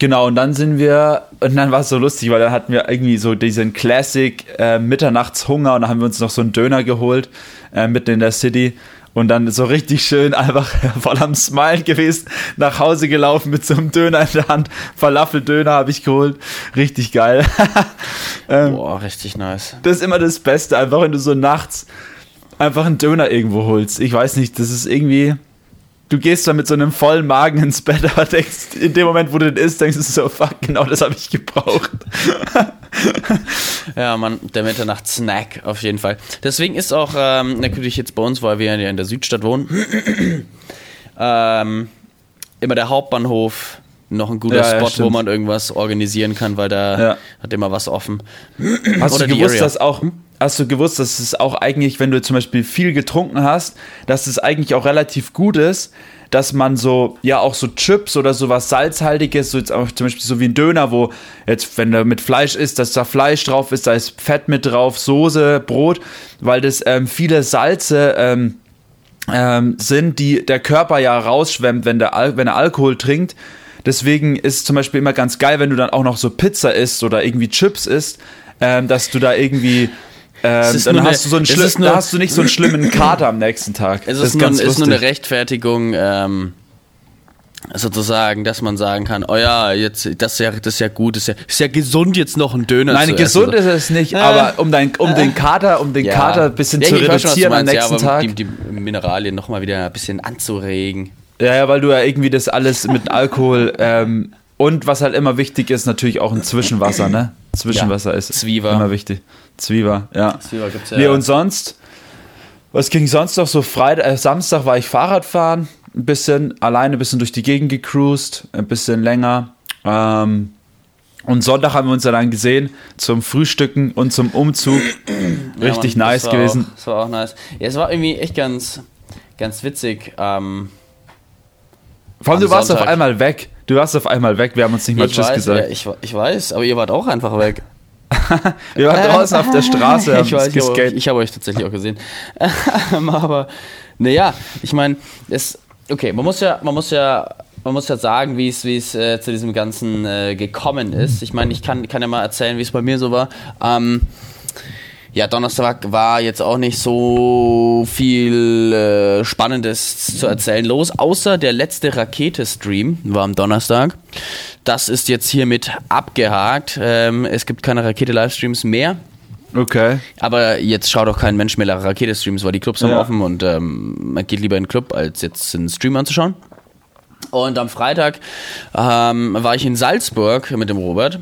genau, und dann sind wir, und dann war es so lustig, weil dann hatten wir irgendwie so diesen Classic äh, Mitternachtshunger und dann haben wir uns noch so einen Döner geholt, äh, mitten in der City. Und dann so richtig schön einfach [LAUGHS] voll am Smile gewesen, nach Hause gelaufen mit so einem Döner in der Hand. Falafeldöner habe ich geholt. Richtig geil. [LAUGHS] ähm, Boah, richtig nice. Das ist immer das Beste, einfach wenn du so nachts einfach einen Döner irgendwo holst. Ich weiß nicht, das ist irgendwie. Du gehst dann mit so einem vollen Magen ins Bett, aber denkst, in dem Moment, wo du den isst, denkst du so, fuck, genau das habe ich gebraucht. ja, man, der Mitternacht-Snack auf jeden Fall. Deswegen ist auch ähm, natürlich jetzt bei uns, weil wir ja in der Südstadt wohnen, [CLEARS THROAT] ähm, immer der Hauptbahnhof noch ein guter ja, Spot, ja, wo man irgendwas organisieren kann, weil da ja. hat immer was offen. Hast Oder du gewusst, dass auch hast du gewusst, dass es auch eigentlich, wenn du zum Beispiel viel getrunken hast, dass es eigentlich auch relativ gut ist, dass man so, ja, auch so Chips oder sowas Salzhaltiges, so jetzt auch zum Beispiel so wie ein Döner, wo jetzt, wenn da mit Fleisch ist, dass da Fleisch drauf ist, da ist Fett mit drauf, Soße, Brot, weil das ähm, viele Salze ähm, ähm, sind, die der Körper ja rausschwemmt, wenn, der Al wenn er Alkohol trinkt. Deswegen ist zum Beispiel immer ganz geil, wenn du dann auch noch so Pizza isst oder irgendwie Chips isst, ähm, dass du da irgendwie ähm, dann hast du so einen da hast du nicht so einen schlimmen [CLEARS THROAT] Kater am nächsten Tag. Es ist, nur, ist nur eine Rechtfertigung, ähm, sozusagen, dass man sagen kann, oh ja, jetzt das ist ja, das ist ja gut, das ist ja, ist ja gesund jetzt noch ein Döner Nein, gesund essen. ist es nicht, ja. aber um, dein, um den Kater, um den ja. Kater ein bisschen ja, zu reduzieren am nächsten ja, Tag. Die, die Mineralien nochmal wieder ein bisschen anzuregen. Ja, ja, weil du ja irgendwie das alles mit Alkohol ähm, und was halt immer wichtig ist, natürlich auch ein Zwischenwasser, ne? Zwischenwasser ist Zwieber. immer wichtig. Zwieber, ja. Zwieber gibt's ja. Nee, und sonst, was ging sonst noch so? Freitag, äh, Samstag war ich Fahrradfahren, ein bisschen, alleine ein bisschen durch die Gegend gecruised, ein bisschen länger. Ähm, und Sonntag haben wir uns dann gesehen zum Frühstücken und zum Umzug. Richtig ja, Mann, nice gewesen. Auch, das war auch nice. Ja, es war irgendwie echt ganz, ganz witzig. Ähm, Vor allem, du warst Sonntag. auf einmal weg. Du warst auf einmal weg. Wir haben uns nicht mal ich Tschüss weiß, gesagt. Ja, ich, ich weiß, aber ihr wart auch einfach weg. [LAUGHS] Wir waren draußen auf der Straße. [LAUGHS] ich weiß, ich habe euch, ich hab euch tatsächlich auch gesehen. Aber naja, ich meine, es okay, man muss ja, man muss ja, man muss ja sagen, wie es, wie es äh, zu diesem Ganzen äh, gekommen ist. Ich meine, ich kann, kann ja mal erzählen, wie es bei mir so war. Ähm, ja, Donnerstag war jetzt auch nicht so viel äh, Spannendes zu erzählen los, außer der letzte Rakete-Stream war am Donnerstag. Das ist jetzt hiermit abgehakt. Ähm, es gibt keine Rakete-Livestreams mehr. Okay. Aber jetzt schaut auch kein Mensch mehr Rakete-Streams, weil die Clubs haben ja. offen und ähm, man geht lieber in den Club, als jetzt einen Stream anzuschauen. Und am Freitag ähm, war ich in Salzburg mit dem Robert.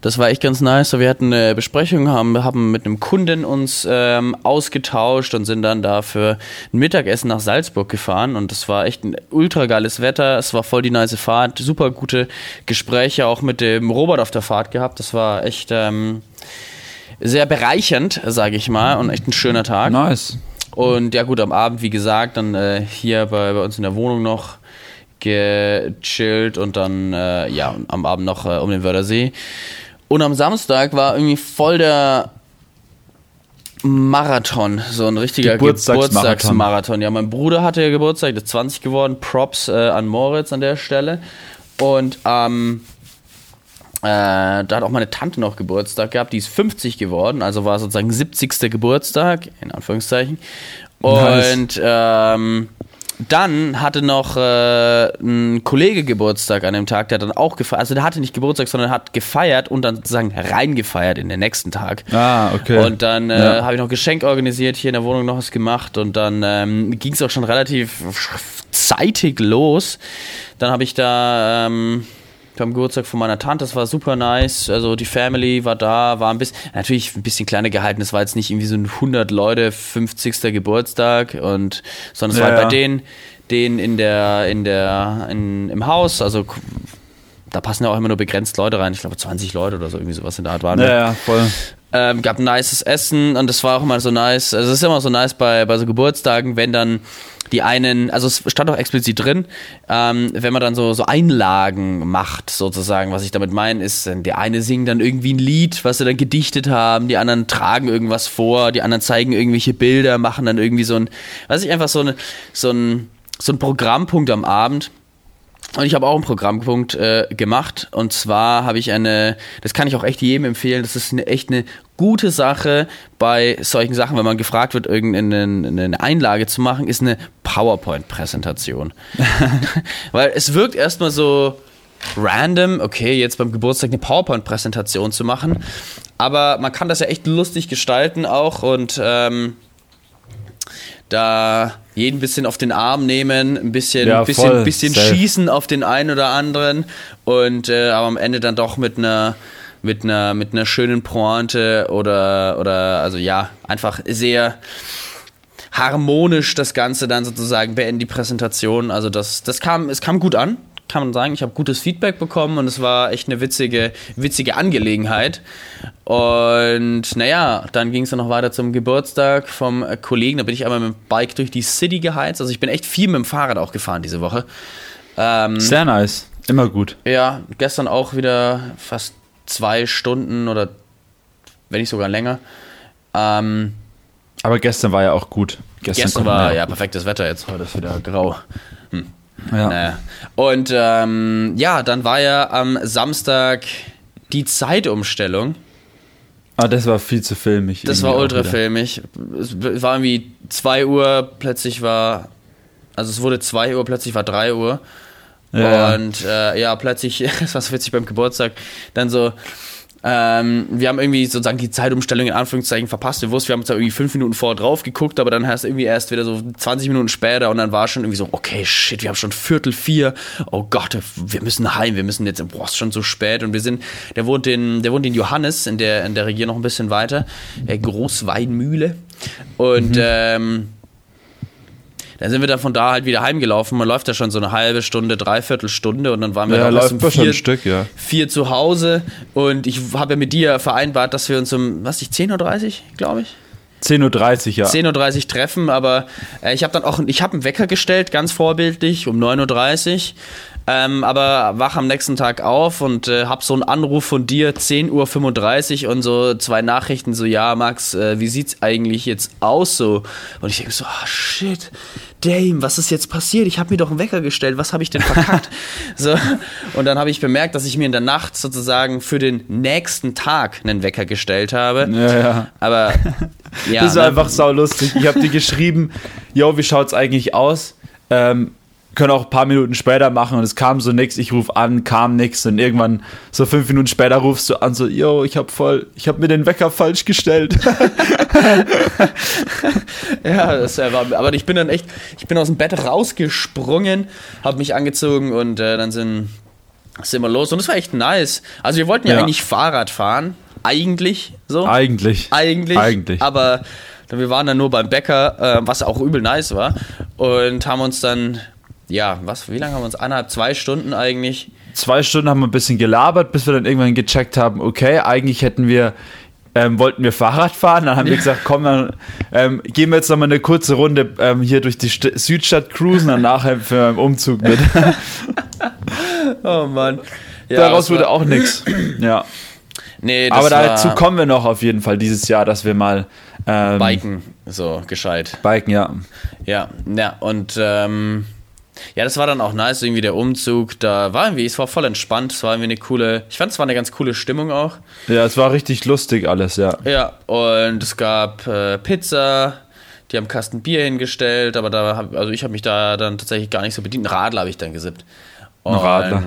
Das war echt ganz nice. Wir hatten eine Besprechung, haben, haben mit einem Kunden uns ähm, ausgetauscht und sind dann da für ein Mittagessen nach Salzburg gefahren. Und das war echt ein ultra geiles Wetter. Es war voll die nice Fahrt. Super gute Gespräche auch mit dem Robert auf der Fahrt gehabt. Das war echt ähm, sehr bereichernd, sage ich mal. Und echt ein schöner Tag. Nice. Und ja gut, am Abend, wie gesagt, dann äh, hier bei, bei uns in der Wohnung noch gechillt und dann, äh, ja, am Abend noch äh, um den Wörthersee. Und am Samstag war irgendwie voll der Marathon, so ein richtiger Geburtstagsmarathon. Geburtstagsmarathon. Ja, mein Bruder hatte ja Geburtstag, der ist 20 geworden. Props äh, an Moritz an der Stelle. Und ähm, äh, da hat auch meine Tante noch Geburtstag gehabt, die ist 50 geworden, also war sozusagen 70. Geburtstag, in Anführungszeichen. Und nice. ähm, dann hatte noch äh, ein Kollege Geburtstag an dem Tag, der dann auch gefeiert, also der hatte nicht Geburtstag, sondern hat gefeiert und dann sozusagen reingefeiert in den nächsten Tag. Ah, okay. Und dann äh, ja. habe ich noch Geschenk organisiert, hier in der Wohnung noch was gemacht und dann ähm, ging es auch schon relativ zeitig los. Dann habe ich da ähm, beim Geburtstag von meiner Tante, das war super nice. Also die Family war da, war ein bisschen, natürlich ein bisschen kleiner gehalten. Es war jetzt nicht irgendwie so ein 100 Leute 50. Geburtstag und, sondern es ja, war halt bei denen, denen in der, in der, in, im Haus, also da passen ja auch immer nur begrenzt Leute rein. Ich glaube 20 Leute oder so irgendwie sowas in der Art waren. Ja, ja, voll. Ähm, gab ein nices Essen und das war auch immer so nice. Also es ist immer so nice bei, bei so Geburtstagen, wenn dann die einen, also es stand auch explizit drin, ähm, wenn man dann so, so Einlagen macht, sozusagen, was ich damit meine, ist, der eine singt dann irgendwie ein Lied, was sie dann gedichtet haben, die anderen tragen irgendwas vor, die anderen zeigen irgendwelche Bilder, machen dann irgendwie so ein, weiß ich, einfach so, eine, so ein, so ein Programmpunkt am Abend Und ich habe auch einen Programmpunkt äh, gemacht. Und zwar habe ich eine, das kann ich auch echt jedem empfehlen, das ist eine, echt eine gute Sache bei solchen Sachen, wenn man gefragt wird, irgendeine eine Einlage zu machen, ist eine PowerPoint-Präsentation. [LAUGHS] Weil es wirkt erstmal so random, okay, jetzt beim Geburtstag eine PowerPoint-Präsentation zu machen. Aber man kann das ja echt lustig gestalten auch und ähm, da jeden ein bisschen auf den Arm nehmen, ein bisschen, Ja, bisschen, voll. bisschen Safe. schießen auf den einen oder anderen und äh, aber am Ende dann doch mit einer mit einer mit einer schönen Pointe oder oder also ja einfach sehr harmonisch das Ganze dann sozusagen beenden die Präsentation. Also das das kam es kam gut an, kann man sagen. Ich habe gutes Feedback bekommen und es war echt eine witzige witzige Angelegenheit. Und naja, dann ging es dann noch weiter zum Geburtstag vom Kollegen. Da bin ich einmal mit dem Bike durch die City geheizt. Also ich bin echt viel mit dem Fahrrad auch gefahren diese Woche. Ähm, Sehr nice. Immer gut. ja, gestern auch wieder fast zwei Stunden oder wenn nicht sogar länger. Ähm, Aber gestern war ja auch gut. gestern konnten war wir ja perfektes Wetter, jetzt heute ist wieder grau. Ja. Naja. Und ähm, ja, dann war ja am Samstag die Zeitumstellung. Aber das war viel zu filmig. Das war ultra filmig. Es war irgendwie 2 Uhr, plötzlich war, also es wurde 2 Uhr, plötzlich war 3 Uhr. Ja, und äh, ja, plötzlich, [LAUGHS] das war so witzig beim Geburtstag, dann so, ähm, wir haben irgendwie sozusagen die Zeitumstellung in Anführungszeichen verpasst. Wir wussten, wir haben uns da irgendwie fünf Minuten vorher drauf geguckt, aber dann hast du irgendwie erst wieder so 20 Minuten später und dann war schon irgendwie so, okay, shit, wir haben schon Viertel vier. Oh Gott, wir müssen heim, wir müssen jetzt, boah, ist schon so spät. Und wir sind, der wohnt in, der wohnt in Johannes, in der, in der Region noch ein bisschen weiter, der Großweinmühle. Und ähm, dann sind wir dann von da halt wieder heimgelaufen. Man läuft ja schon so eine halbe Stunde, dreiviertel Stunde und dann waren wir Ja, dann läuft um vier, ein Stück, ja. vier zu Hause und ich habe ja mit dir vereinbart, dass wir uns um, was ich, 10.30 Uhr, glaube ich? 10.30 Uhr, ja. 10.30 Uhr treffen, aber äh, ich habe dann auch, ich habe einen Wecker gestellt, ganz vorbildlich, um 9.30 Uhr. Ähm, aber wach am nächsten Tag auf und äh, hab so einen Anruf von dir, 10.35 Uhr und so zwei Nachrichten, so, ja, Max, äh, wie sieht's eigentlich jetzt aus so? Und ich denke so, ah, shit, Dame, was ist jetzt passiert? Ich habe mir doch einen Wecker gestellt, was habe ich denn verkackt? [LAUGHS] so, und dann habe ich bemerkt, dass ich mir in der Nacht sozusagen für den nächsten Tag einen Wecker gestellt habe. Ja, ja. Aber [LAUGHS] ja, das ist ne? einfach saulustig. Ich habe dir geschrieben, yo, wie schaut's eigentlich aus? Ähm, können auch ein paar Minuten später machen und es kam so nix. Ich rufe an, kam nix und irgendwann so fünf Minuten später rufst du an, so, yo, ich hab voll, ich hab mir den Wecker falsch gestellt. [LAUGHS] Ja, das war, aber ich bin dann echt, ich bin aus dem Bett rausgesprungen, habe mich angezogen und äh, dann sind, sind wir los. Und es war echt nice. Also wir wollten ja, Ja. eigentlich Fahrrad fahren, eigentlich so. Eigentlich. Eigentlich. Eigentlich. Aber wir waren dann nur beim Bäcker, äh, was auch übel nice war. Und haben uns dann, ja, was, wie lange haben wir uns? Eineinhalb, zwei Stunden eigentlich. Zwei Stunden haben wir ein bisschen gelabert, bis wir dann irgendwann gecheckt haben, okay, eigentlich hätten wir, ähm, wollten wir Fahrrad fahren. Dann haben wir [LAUGHS] gesagt, komm, dann ähm, gehen wir jetzt nochmal eine kurze Runde ähm, hier durch die St Südstadt cruisen, danach helfen wir beim Umzug mit. [LAUGHS] Oh Mann. Ja, Daraus wurde auch nichts. [CLEARS THROAT] Ja. Nee, das Aber dazu kommen wir noch auf jeden Fall dieses Jahr, dass wir mal ähm, Biken, so gescheit. Biken, ja. Ja, ja, und ähm, ja, das war dann auch nice, irgendwie der Umzug. Da war irgendwie, es war voll entspannt, es war irgendwie eine coole, ich fand es war eine ganz coole Stimmung auch. Ja, es war richtig lustig alles, ja. Ja, und es gab äh, Pizza, die haben Kasten Bier hingestellt, aber da hab, also ich habe mich da dann tatsächlich gar nicht so bedient. Einen Radler habe ich dann gesippt. Und Radler.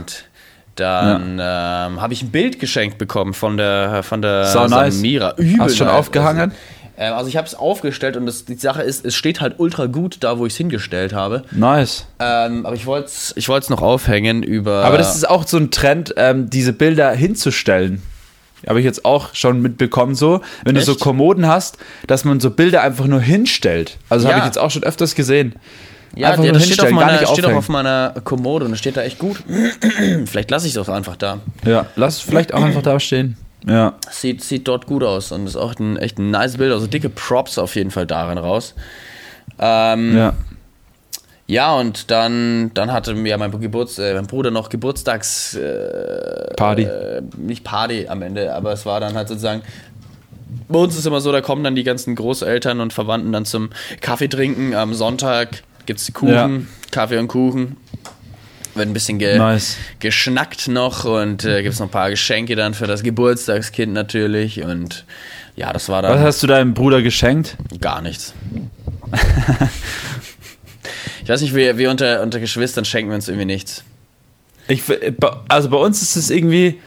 dann ähm, habe ich ein Bild geschenkt bekommen von der von der Sau nice. Samira. Hast du schon nice. aufgehangen? Also, ähm, also ich habe es aufgestellt und das, die Sache ist, es steht halt ultra gut da, wo ich es hingestellt habe. Nice. Ähm, aber ich wollte es ich wollt's noch aufhängen über. Aber das ist auch so ein Trend, ähm, diese Bilder hinzustellen. Habe ich jetzt auch schon mitbekommen, so. Wenn du so Echt? Kommoden hast, dass man so Bilder einfach nur hinstellt. Also Ja. habe ich jetzt auch schon öfters gesehen. ja, einfach nur das steht, auf meiner, steht auf meiner Kommode und das steht da echt gut. [CLEARS THROAT] Vielleicht lasse ich es auch einfach da. Ja, lass es vielleicht auch einfach da stehen. Ja. Sieht, sieht dort gut aus und ist auch ein echt ein nice Bild. Also dicke Props auf jeden Fall darin raus. Ähm, ja. Ja. und dann, dann hatte mir mein, Geburts, äh, mein Bruder noch Geburtstags. Äh, Party. äh, nicht Party am Ende, aber es war dann halt sozusagen. Bei uns ist immer so, da kommen dann die ganzen Großeltern und Verwandten dann zum Kaffee trinken. Am Sonntag gibt es Kuchen, Ja. Kaffee und Kuchen. Wird ein bisschen ge Nice. geschnackt noch und äh, gibt es noch ein paar Geschenke dann für das Geburtstagskind natürlich und ja, das war Was dann hast du deinem Bruder geschenkt? gar nichts. [LAUGHS] ich weiß nicht, wir, wir unter, unter Geschwistern schenken wir uns irgendwie nichts. Ich, also bei uns ist es irgendwie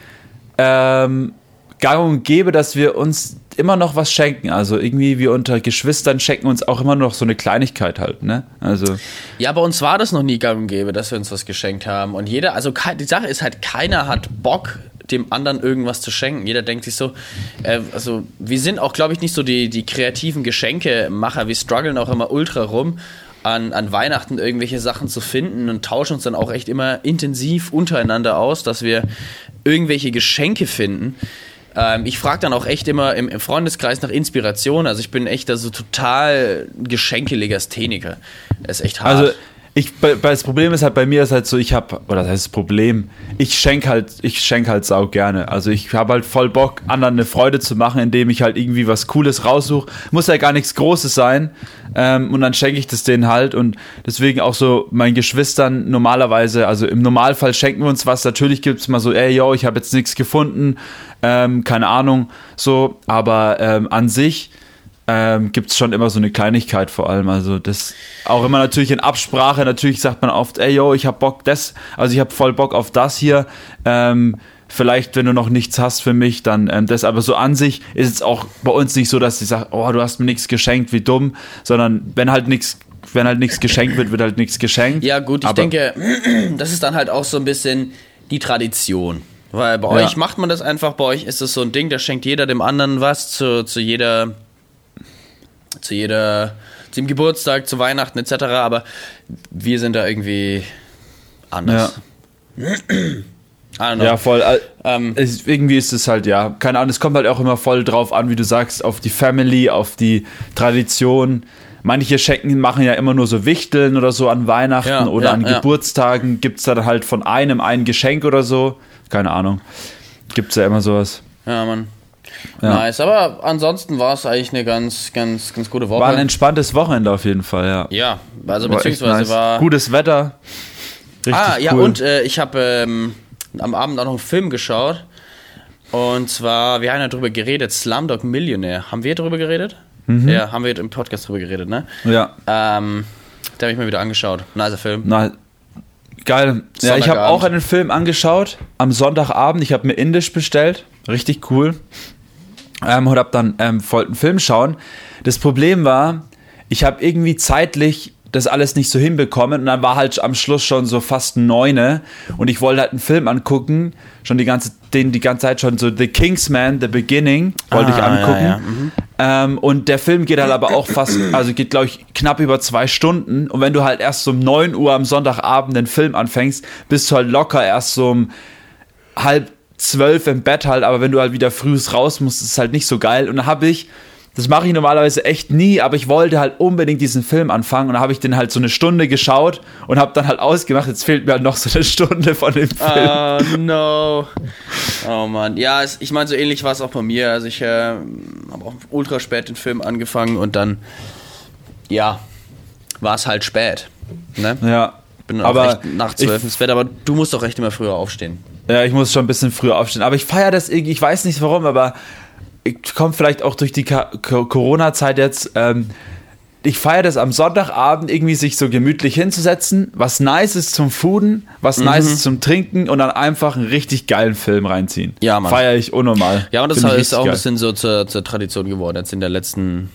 ähm, gang und gäbe, dass wir uns immer noch was schenken. Also irgendwie wir unter Geschwistern schenken uns auch immer noch so eine Kleinigkeit halt, ne? Also Ja, bei uns war das noch nie gang und gäbe, dass wir uns was geschenkt haben. Und jeder, also die Sache ist halt, keiner hat Bock, dem anderen irgendwas zu schenken. Jeder denkt sich so, äh, also wir sind auch, glaube ich, nicht so die, die kreativen Geschenkemacher. Wir strugglen auch immer ultra rum, an, an Weihnachten irgendwelche Sachen zu finden und tauschen uns dann auch echt immer intensiv untereinander aus, dass wir irgendwelche Geschenke finden. Ähm, ich frage dann auch echt immer im, im Freundeskreis nach Inspiration. Also ich bin echt also total geschenkelegastheniker. Ist echt hart. Also ich, bei, das Problem ist halt bei mir ist halt so, ich habe, oder das heißt das Problem, ich schenke halt, ich schenke halt sau gerne. Also ich habe halt voll Bock, anderen eine Freude zu machen, indem ich halt irgendwie was Cooles raussuche. Muss ja gar nichts Großes sein. Ähm, und dann schenke ich das denen halt. Und deswegen auch so meinen Geschwistern normalerweise, also im Normalfall schenken wir uns was. Natürlich gibt es mal so, ey, yo, ich habe jetzt nichts gefunden, ähm, keine Ahnung, so. Aber ähm, an sich ähm, gibt es schon immer so eine Kleinigkeit vor allem. Also das auch immer natürlich in Absprache. Natürlich sagt man oft, ey yo, ich hab Bock das, also ich hab voll Bock auf das hier. Ähm, vielleicht, wenn du noch nichts hast für mich, dann ähm, das. Aber so an sich ist es auch bei uns nicht so, dass ich sage, oh, du hast mir nichts geschenkt, wie dumm, sondern wenn halt nichts wenn halt nichts geschenkt wird, wird halt nichts geschenkt. Ja, gut, ich Aber- denke, [CLEARS THROAT] das ist dann halt auch so ein bisschen die Tradition. Weil bei Ja. euch macht man das einfach, bei euch ist es so ein Ding, da schenkt jeder dem anderen was zu, zu jeder, zu jeder, zum Geburtstag, zu Weihnachten etc. Aber wir sind da irgendwie anders. [CLEARS THROAT] Know. Ja, voll. Äh, Ähm, es, irgendwie ist es halt, ja, keine Ahnung, es kommt halt auch immer voll drauf an, wie du sagst, auf die Family, auf die Tradition. Manche Schenken machen ja immer nur so Wichteln oder so an Weihnachten Ja, oder ja, an ja. Geburtstagen gibt es dann halt von einem ein Geschenk oder so. Keine Ahnung. Gibt es ja immer sowas. ja, Mann. Ja. Nice, aber ansonsten war es eigentlich eine ganz, ganz, ganz gute Woche. War ein entspanntes Wochenende auf jeden Fall, ja. ja, also War beziehungsweise nice. war. Gutes Wetter. Richtig Ah, ja, cool. und äh, ich habe ähm, am Abend auch noch einen Film geschaut. Und zwar, wir haben ja drüber geredet, Slumdog Millionaire. Haben wir drüber geredet? Mhm. Ja, haben wir im Podcast drüber geredet, ne? Ja. Ähm, da habe ich mir wieder angeschaut. Nicer Film. Na, geil. Ja, ich habe auch einen Film angeschaut am Sonntagabend. Ich habe mir Indisch bestellt. Richtig cool. Ähm, und habe dann ähm, wollte einen Film schauen. Das Problem war, ich habe irgendwie zeitlich das alles nicht so hinbekommen und dann war halt am Schluss schon so fast neune und ich wollte halt einen Film angucken, schon die ganze, den die ganze Zeit schon so The Kingsman, The Beginning wollte ich Ah, ja, angucken. ja, mhm. Ähm, und der Film geht halt aber auch fast, also geht glaube ich knapp über zwei Stunden. Und wenn du halt erst um 9 Uhr am Sonntagabend den Film anfängst, bist du halt locker erst so um halb zwölf im Bett halt. Aber wenn du halt wieder früh raus musst, ist es halt nicht so geil. Und dann habe ich, das mache ich normalerweise echt nie, aber ich wollte halt unbedingt diesen Film anfangen. Und dann habe ich den halt so eine Stunde geschaut und habe dann halt ausgemacht, jetzt fehlt mir halt noch so eine Stunde von dem Film. Oh no. Oh Mann. Ja, es, ich meine, so ähnlich war es auch bei mir. Also ich äh, habe auch ultra spät den Film angefangen und dann, ja, war es halt spät. Ne? Ja. Bin auch aber echt nach zwölf ins Bett, aber du musst doch recht immer früher aufstehen. Ja, ich muss schon ein bisschen früher aufstehen. Aber ich feiere das irgendwie, ich weiß nicht warum, aber kommt vielleicht auch durch die Corona-Zeit jetzt. Ähm, ich feiere das am Sonntagabend irgendwie sich so gemütlich hinzusetzen, was nice ist zum Fooden, was nice ist zum Trinken und dann einfach einen richtig geilen Film reinziehen. Ja, Mann. Feiere ich unnormal. Ja, und das Find ich ist auch ein richtig bisschen so zur, zur Tradition geworden, jetzt in der letzten,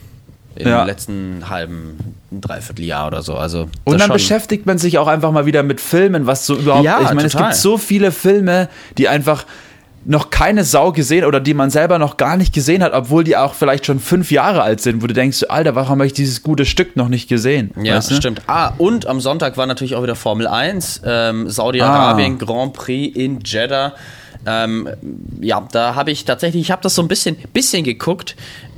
im Ja. letzten halben, Dreivierteljahr oder so. Also, Und dann beschäftigt man sich auch einfach mal wieder mit Filmen, was so überhaupt. Ja, ich meine, es total. gibt so viele Filme, die einfach noch keine Sau gesehen oder die man selber noch gar nicht gesehen hat, obwohl die auch vielleicht schon fünf Jahre alt sind, wo du denkst, Alter, warum habe ich dieses gute Stück noch nicht gesehen? Ja, Weißt du? stimmt. Ah, und am Sonntag war natürlich auch wieder Formel 1, ähm, Saudi-Arabien, Ah. Grand Prix in Jeddah. Ähm, ja, da habe ich tatsächlich, ich habe das so ein bisschen, bisschen geguckt.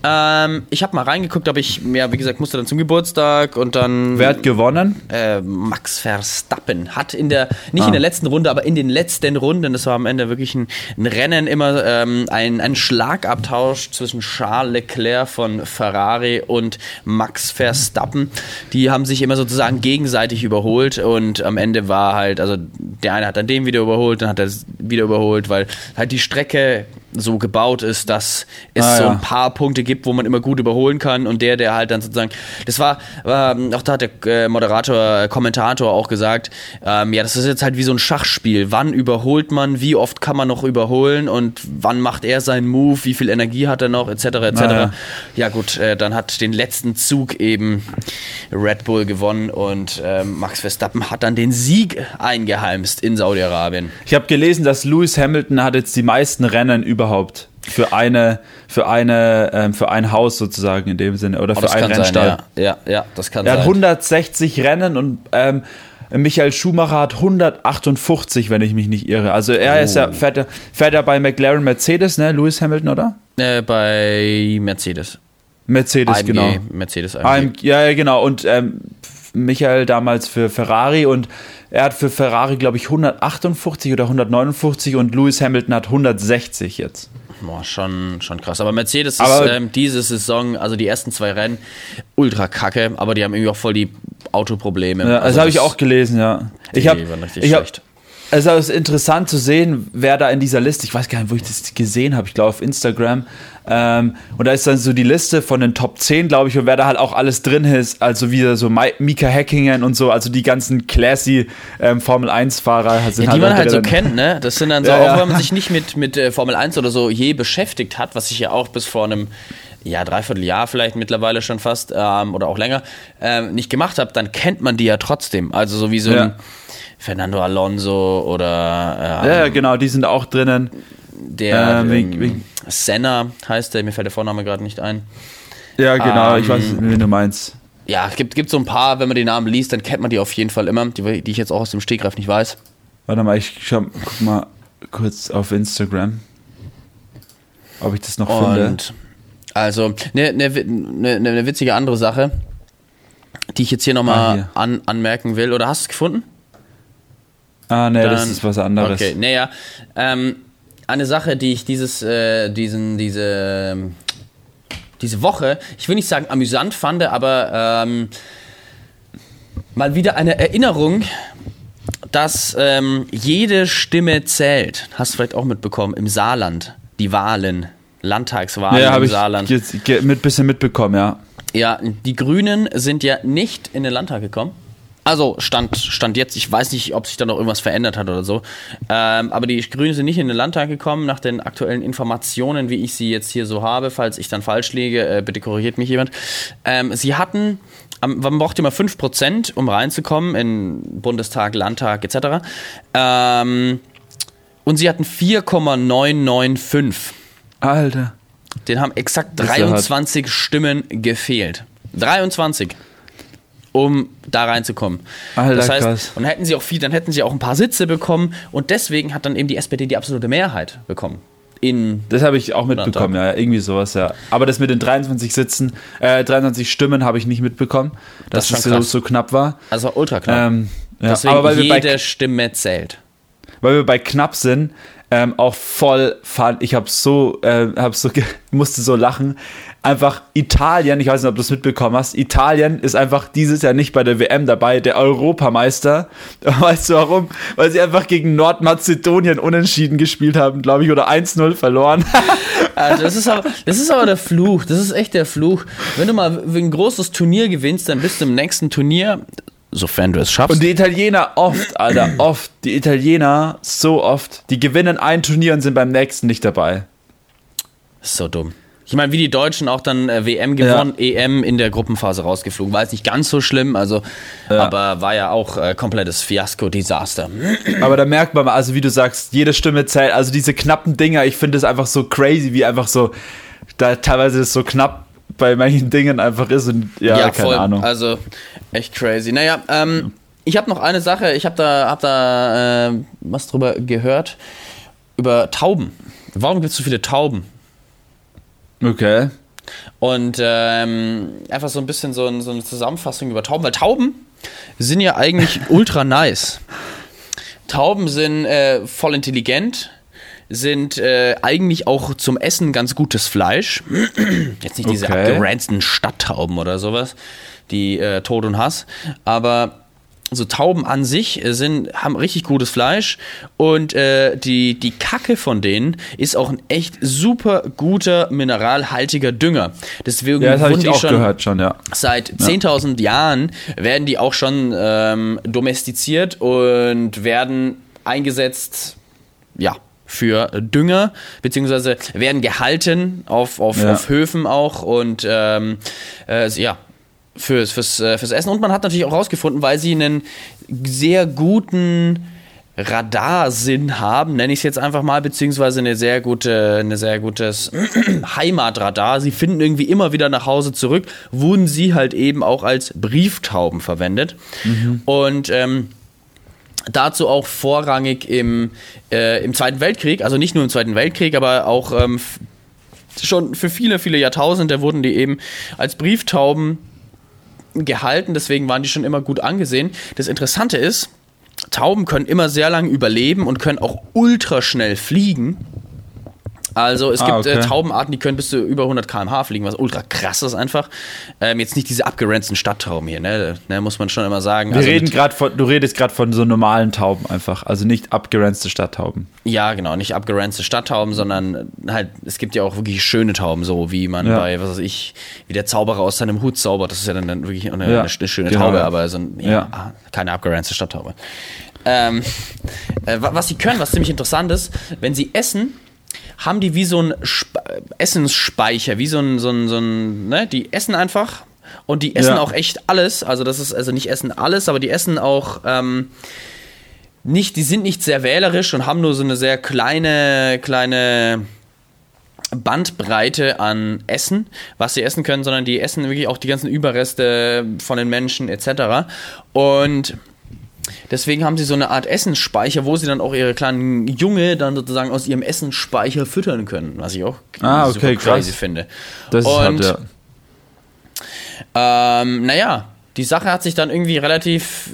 Ähm, ich habe mal reingeguckt, aber ich, ja, wie gesagt, musste dann zum Geburtstag und dann. Wer hat gewonnen? Äh, Max Verstappen hat in der, nicht ah. in der letzten Runde, aber in den letzten Runden, das war am Ende wirklich ein, ein Rennen, immer ähm, ein, ein Schlagabtausch zwischen Charles Leclerc von Ferrari und Max Verstappen. Die haben sich immer sozusagen gegenseitig überholt und am Ende war halt, also der eine hat dann den wieder überholt, dann hat er wieder überholt, weil halt die Strecke so gebaut ist, dass es ah, so ein paar Punkte gibt, wo man immer gut überholen kann und der, der halt dann sozusagen, das war, war auch da hat der äh, Moderator, äh, Kommentator auch gesagt, ähm, ja, das ist jetzt halt wie so ein Schachspiel. Wann überholt man, wie oft kann man noch überholen und wann macht er seinen Move, wie viel Energie hat er noch, etc. etc. Ah, ja. ja. gut, äh, dann hat den letzten Zug eben Red Bull gewonnen und äh, Max Verstappen hat dann den Sieg eingeheimst in Saudi-Arabien. Ich habe gelesen, dass Lewis Hamilton hat jetzt die meisten Rennen über überhaupt für eine für eine ähm, für ein Haus sozusagen in dem Sinne oder oh, für einen Rennstall. Sein, ja. ja, ja, das kann er sein. Er hat 160 Rennen und ähm, Michael Schumacher hat 158, wenn ich mich nicht irre. Also er oh. ist ja fährt, er, fährt er bei McLaren Mercedes, ne? Lewis Hamilton, oder? Äh, bei Mercedes. Mercedes, AMG, genau. Mercedes AMG. AMG. Ja, ja, genau. Und ähm, Michael damals für Ferrari und er hat für Ferrari, glaube ich, 158 oder 159 und Lewis Hamilton hat 160 jetzt. Boah, schon, schon krass. Aber Mercedes aber ist ähm, diese Saison, also die ersten zwei Rennen, ultra kacke, aber die haben irgendwie auch voll die Autoprobleme. Ja, also das habe ich auch gelesen, ja. Ich habe hab, also es ist interessant zu sehen, wer da in dieser Liste, ich weiß gar nicht, wo ich das gesehen habe, ich glaube auf Instagram. Ähm, und da ist dann so die Liste von den Top 10, glaube ich, und wer da halt auch alles drin ist, also wieder so Mika Hackingen und so, also die ganzen classy ähm, Formel 1-Fahrer sind ja, die halt man halt so kennt, ne? Das sind dann so, ja, auch ja. wenn man sich nicht mit, mit äh, Formel 1 oder so je beschäftigt hat, was ich ja auch bis vor einem ja, dreiviertel Jahr vielleicht mittlerweile schon fast ähm, oder auch länger ähm, nicht gemacht habe, dann kennt man die ja trotzdem. Also so wie so ein Fernando Alonso oder ähm, ja, genau, die sind auch drinnen. Der ähm, ähm, Senna heißt der, mir fällt der Vorname gerade nicht ein. Ja, genau, ich weiß, ähm, wen du meinst. Ja, es gibt, gibt so ein paar, wenn man die Namen liest, dann kennt man die auf jeden Fall immer, die, die ich jetzt auch aus dem Stegreif nicht weiß. Warte mal, ich schau, guck mal kurz auf Instagram, ob ich das noch Und finde. Also, eine ne, ne, ne witzige andere Sache, die ich jetzt hier nochmal ah, an, anmerken will. Oder hast du es gefunden? Ah, Dann, das ist was anderes. Okay, naja. Ähm, eine Sache, die ich dieses, äh, diesen, diese, diese Woche, ich will nicht sagen amüsant fand, aber ähm, mal wieder eine Erinnerung, dass ähm, jede Stimme zählt. Hast du vielleicht auch mitbekommen, im Saarland, die Wahlen, Landtagswahlen ja, im ich Saarland. Ja, mit bisschen mitbekommen, ja. Ja, die Grünen sind ja nicht in den Landtag gekommen. Also stand, stand jetzt, ich weiß nicht, ob sich da noch irgendwas verändert hat oder so. Ähm, aber die Grünen sind nicht in den Landtag gekommen, nach den aktuellen Informationen, wie ich sie jetzt hier so habe. Falls ich dann falsch liege, äh, bitte korrigiert mich jemand. Ähm, sie hatten, man braucht immer 5%, um reinzukommen in Bundestag, Landtag etc. Ähm, und sie hatten 4,995. Alter. Den haben exakt 23 Stimmen gefehlt. 23 um da reinzukommen. Alter, das heißt, krass. und hätten sie auch viel, dann hätten sie auch ein paar Sitze bekommen und deswegen hat dann eben die SPD die absolute Mehrheit bekommen. In das habe ich auch mitbekommen, ja, irgendwie sowas, ja. Aber das mit den 23 Sitzen, äh, 23 Stimmen habe ich nicht mitbekommen, dass das, das so, so, knapp war. Also ultra knapp. Ähm, ja, deswegen aber weil jede wir bei, Stimme zählt. Weil wir bei knapp sind, ähm, auch voll fand, ich habe so, äh, hab so [LAUGHS] musste so lachen, einfach Italien, ich weiß nicht, ob du es mitbekommen hast, Italien ist einfach dieses Jahr nicht bei der WM dabei, der Europameister. [LAUGHS] Weißt du warum? Weil sie einfach gegen Nordmazedonien unentschieden gespielt haben, glaube ich, oder 1-0 verloren. [LAUGHS] Also das, ist aber, das ist aber der Fluch, das ist echt der Fluch. Wenn du mal ein großes Turnier gewinnst, dann bist du im nächsten Turnier sofern du es schaffst. Und die Italiener oft, Alter, [CLEARS THROAT] oft, die Italiener so oft, die gewinnen ein Turnier und sind beim nächsten nicht dabei. So dumm. Ich meine, wie die Deutschen auch dann äh, WM gewonnen, ja. EM in der Gruppenphase rausgeflogen. War jetzt nicht ganz so schlimm, also, ja. aber war ja auch äh, komplettes Fiasko-Desaster. [CLEARS THROAT] Aber da merkt man, also wie du sagst, jede Stimme zählt. Also diese knappen Dinger, ich finde es einfach so crazy, wie einfach so, da teilweise ist so knapp bei manchen Dingen einfach ist und ja, ja keine voll. Ahnung. Also echt crazy. Naja, ähm, ich habe noch eine Sache, ich habe da, hab da äh, was drüber gehört, über Tauben. Warum gibt es so viele Tauben? Okay. Und ähm, einfach so ein bisschen so, ein, so eine Zusammenfassung über Tauben, weil Tauben sind ja eigentlich [LAUGHS] ultra nice. Tauben sind äh, voll intelligent, sind äh, eigentlich auch zum Essen ganz gutes Fleisch. [CLEARS THROAT] Jetzt nicht diese Okay. abgeranzten Stadttauben oder sowas, die äh, Tod und Hass, aber so Tauben an sich äh, sind, haben richtig gutes Fleisch und äh, die, die Kacke von denen ist auch ein echt super guter mineralhaltiger Dünger. Deswegen Ja, das habe wurden ich die auch schon gehört schon, ja. Seit 10.000 Jahren werden die auch schon ähm, domestiziert und werden eingesetzt, ja, für Dünger, beziehungsweise werden gehalten auf, auf, Ja. auf Höfen auch und ähm, äh, ja, fürs, fürs, äh, fürs Essen. Und man hat natürlich auch herausgefunden, weil sie einen sehr guten Radarsinn haben, nenne ich es jetzt einfach mal, beziehungsweise eine sehr gute, eine sehr gutes [CLEARS THROAT] Heimatradar. Sie finden irgendwie immer wieder nach Hause zurück, wurden sie halt eben auch als Brieftauben verwendet. Und ähm, dazu auch vorrangig im, äh, im Zweiten Weltkrieg, also nicht nur im Zweiten Weltkrieg, aber auch ähm, schon für viele, viele Jahrtausende wurden die eben als Brieftauben gehalten, deswegen waren die schon immer gut angesehen. Das Interessante ist, Tauben können immer sehr lang überleben und können auch ultra schnell fliegen. Also es Ah, gibt äh, okay. Taubenarten, die können bis zu über 100 km/h fliegen, was ultra krass ist einfach. Ähm, jetzt nicht diese abgeranzten Stadttauben hier, ne? ne muss man schon immer sagen. Wir Also reden gerade von, du redest gerade von so normalen Tauben einfach, also nicht abgeranzte Stadttauben. Ja, genau, nicht abgeranzte Stadttauben, sondern halt, es gibt ja auch wirklich schöne Tauben, so wie man Ja. bei, was weiß ich, wie der Zauberer aus seinem Hut zaubert. Das ist ja dann, dann wirklich eine, Ja, eine, schöne genau, Taube, aber so ein, ja, Ja. keine abgeranzte Stadttaube. Ähm, äh, wa- was sie können, was ziemlich interessant ist, wenn sie essen, haben die wie so ein Sp Essensspeicher, wie so ein, so ein, so ein, ne, die essen einfach und die essen Ja. auch echt alles. Also das ist, also nicht essen alles, aber die essen auch, ähm, nicht, die sind nicht sehr wählerisch und haben nur so eine sehr kleine, kleine Bandbreite an Essen, was sie essen können, sondern die essen wirklich auch die ganzen Überreste von den Menschen etc. Und deswegen haben sie so eine Art Essensspeicher, wo sie dann auch ihre kleinen Junge dann sozusagen aus ihrem Essensspeicher füttern können, was ich auch Ah, super okay, crazy krass. finde. Das ist Und halt, ja. ähm, naja, die Sache hat sich dann irgendwie relativ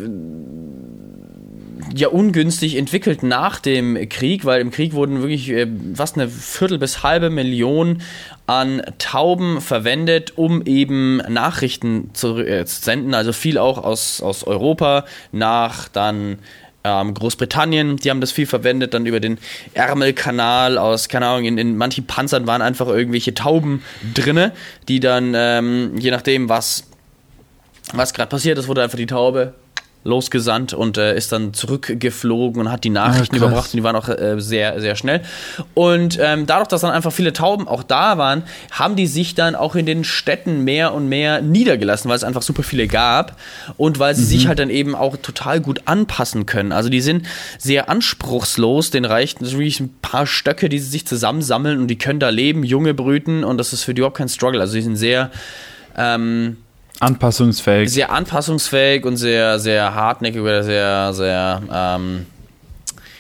ja ungünstig entwickelt nach dem Krieg, weil im Krieg wurden wirklich äh, fast eine Viertel bis halbe Million an Tauben verwendet, um eben Nachrichten zu, äh, zu senden. Also viel auch aus, aus Europa nach dann ähm, Großbritannien, die haben das viel verwendet, dann über den Ärmelkanal aus, keine Ahnung, in, in manchen Panzern waren einfach irgendwelche Tauben drinne, die dann, ähm, je nachdem, was, was gerade passiert ist, wurde einfach die Taube losgesandt und äh, ist dann zurückgeflogen und hat die Nachrichten Ah, krass. überbracht und die waren auch äh, sehr, sehr schnell. Und ähm, dadurch, dass dann einfach viele Tauben auch da waren, haben die sich dann auch in den Städten mehr und mehr niedergelassen, weil es einfach super viele gab und weil sie Mhm. sich halt dann eben auch total gut anpassen können. Also die sind sehr anspruchslos, den reichen wirklich ein paar Stöcke, die sie sich zusammensammeln und die können da leben, Junge brüten und das ist für die überhaupt kein Struggle. Also die sind sehr ähm, Anpassungsfähig. sehr anpassungsfähig und sehr, sehr hartnäckig oder sehr, sehr ähm,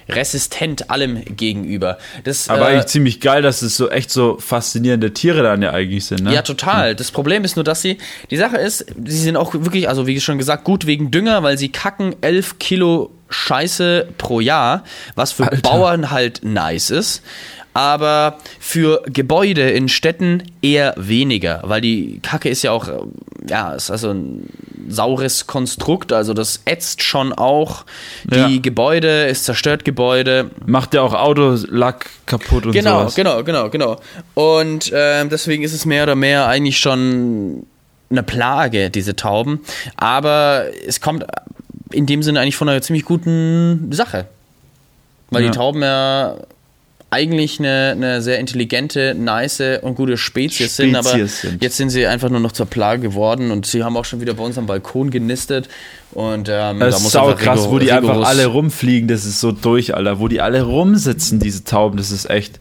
resistent allem gegenüber. Das, Aber äh, eigentlich ziemlich geil, dass es so echt so faszinierende Tiere dann ja eigentlich sind, ne? ja, total. Das Problem ist nur, dass sie, die Sache ist, sie sind auch wirklich, also wie schon gesagt, gut wegen Dünger, weil sie kacken 11 Kilo Scheiße pro Jahr, was für Alter. Bauern halt nice ist. Aber für Gebäude in Städten eher weniger, weil die Kacke ist ja auch, äh, ja, ist also ein saures Konstrukt, also das ätzt schon auch die Ja. Gebäude, es zerstört Gebäude, Macht ja auch Autolack kaputt und Genau, sowas. genau, genau, genau. Und ähm, deswegen ist es mehr oder mehr eigentlich schon eine Plage, diese Tauben. Aber es kommt in dem Sinne eigentlich von einer ziemlich guten Sache. Weil Ja. die Tauben ja eigentlich eine, eine sehr intelligente, nice und gute Spezies, sind, aber Spezies sind. jetzt sind sie einfach nur noch zur Plage geworden und sie haben auch schon wieder bei uns am Balkon genistet und ähm, Das da ist sau krass, wo die einfach alle rumfliegen, das ist so durch, Alter. Wo die alle rumsitzen, diese Tauben, das ist echt.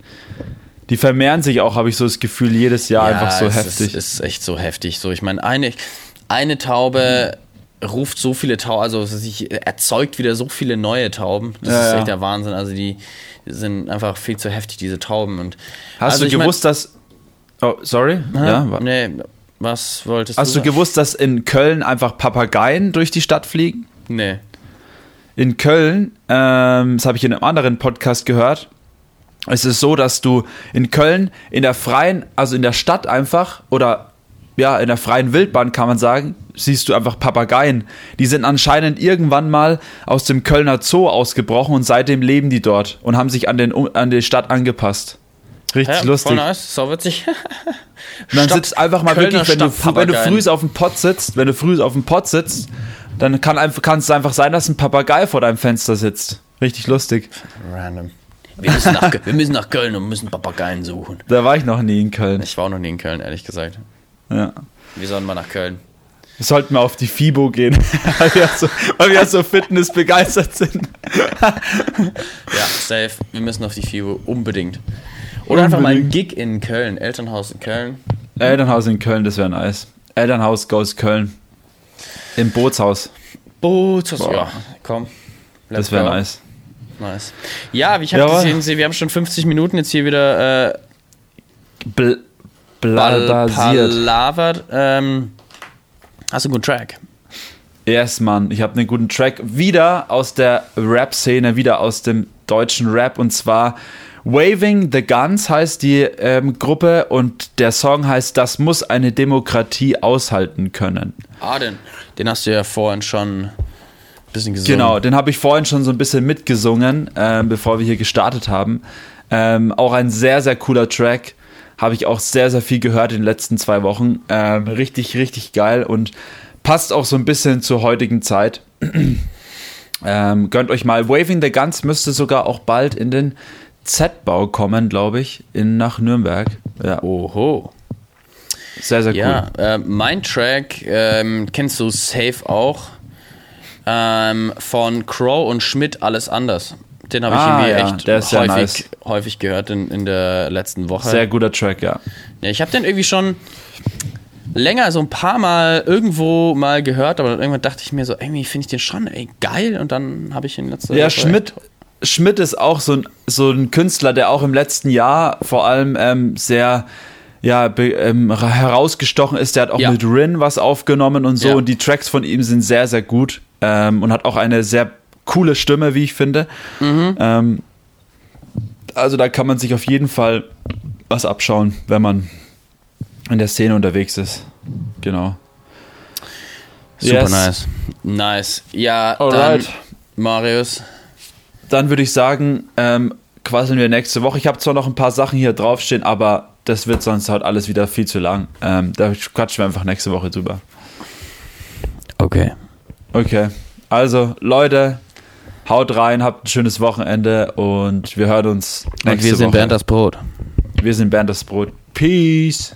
Die vermehren sich auch, habe ich so das Gefühl, jedes Jahr einfach so es heftig. Ist, ist echt so heftig. So, ich meine, eine, eine Taube ruft so viele Tauben, also sich erzeugt wieder so viele neue Tauben. Das Ja, ist echt der Wahnsinn. Also die sind einfach viel zu heftig, diese Tauben. Und Hast also du mein- gewusst, dass. Oh, sorry? Ja, wa nee, was wolltest Hast du? Hast du gewusst, dass in Köln einfach Papageien durch die Stadt fliegen? Nee. In Köln, ähm, das habe ich in einem anderen Podcast gehört, es ist so, dass du in Köln in der freien, also in der Stadt einfach oder ja, in der freien Wildbahn kann man sagen, siehst du einfach Papageien. Die sind anscheinend irgendwann mal aus dem Kölner Zoo ausgebrochen und seitdem leben die dort und haben sich an, den, an die Stadt angepasst. Richtig ja, lustig. Voll nice, so witzig. [LAUGHS] und dann sitzt einfach mal Kölner wirklich, wenn du, wenn du früh auf dem Pott sitzt, wenn du früh auf dem Pott sitzt, dann kann es einfach sein, dass ein Papagei vor deinem Fenster sitzt. Richtig lustig. Random. Wir müssen, nach, wir müssen nach Köln und müssen Papageien suchen. Da war ich noch nie in Köln. Ich war auch noch nie in Köln, ehrlich gesagt. Ja. Wir sollen mal nach Köln. Wir sollten mal auf die FIBO gehen, [LAUGHS] weil wir so, weil wir so Fitness begeistert sind. ja, safe. Wir müssen auf die FIBO unbedingt. Oder unbedingt. einfach mal ein Gig in Köln, Elternhaus in Köln. Elternhaus in Köln, das wäre nice. Elternhaus goes Köln. Im Bootshaus. Bootshaus, Boah. ja, komm. Das wäre nice. Nice. Ja, ich habe gesehen, wir haben schon 50 Minuten jetzt hier wieder äh, Bl Palavert. Ähm, hast du einen guten Track? Yes, Mann. Ich habe einen guten Track wieder aus der Rap-Szene, wieder aus dem deutschen Rap und zwar Waving the Guns heißt die ähm, Gruppe und der Song heißt Das muss eine Demokratie aushalten können. Ah, den, den hast du ja vorhin schon bisschen gesungen. Genau, den habe ich vorhin schon so ein bisschen mitgesungen, äh, bevor wir hier gestartet haben. Ähm, auch ein sehr, sehr cooler Track. Habe ich auch sehr, sehr viel gehört in den letzten zwei Wochen. Ähm, richtig, richtig geil und passt auch so ein bisschen zur heutigen Zeit. [CLEARS THROAT] ähm, gönnt euch mal. Waving the Guns müsste sogar auch bald in den Z-Bau kommen, glaube ich, in, nach Nürnberg. Ja. Oho. Sehr, sehr cool. Ja, äh, mein Track ähm, kennst du safe auch ähm, von Crow und Schmidt alles anders. Den habe ich ah, irgendwie ja, echt häufig, nice. häufig gehört in, in der letzten Woche. Sehr guter Track, ja. Ja, ich habe den irgendwie schon länger, so ein paar Mal irgendwo mal gehört, aber irgendwann dachte ich mir so, irgendwie finde ich den schon ey, geil und dann habe ich ihn letzte Ja, Woche Schmidt, Schmidt ist auch so ein, so ein Künstler, der auch im letzten Jahr vor allem ähm, sehr ja, ähm, herausgestochen ist. Der hat auch ja. mit Rin was aufgenommen und so. Ja. Und die Tracks von ihm sind sehr, sehr gut ähm, und hat auch eine sehr coole Stimme, wie ich finde. Mhm. Ähm, also da kann man sich auf jeden Fall was abschauen, wenn man in der Szene unterwegs ist. Genau. Super yes. nice. Nice. Ja, Alright. dann Marius. Dann würde ich sagen, ähm, quasseln wir nächste Woche. Ich habe zwar noch ein paar Sachen hier draufstehen, aber das wird sonst halt alles wieder viel zu lang. Ähm, da quatschen wir einfach nächste Woche drüber. Okay. Okay. Also, Leute, haut rein, habt ein schönes Wochenende und wir hören uns nächste Woche. Und wir sind Bernd das Brot. Wir sind Bernd das Brot. Peace.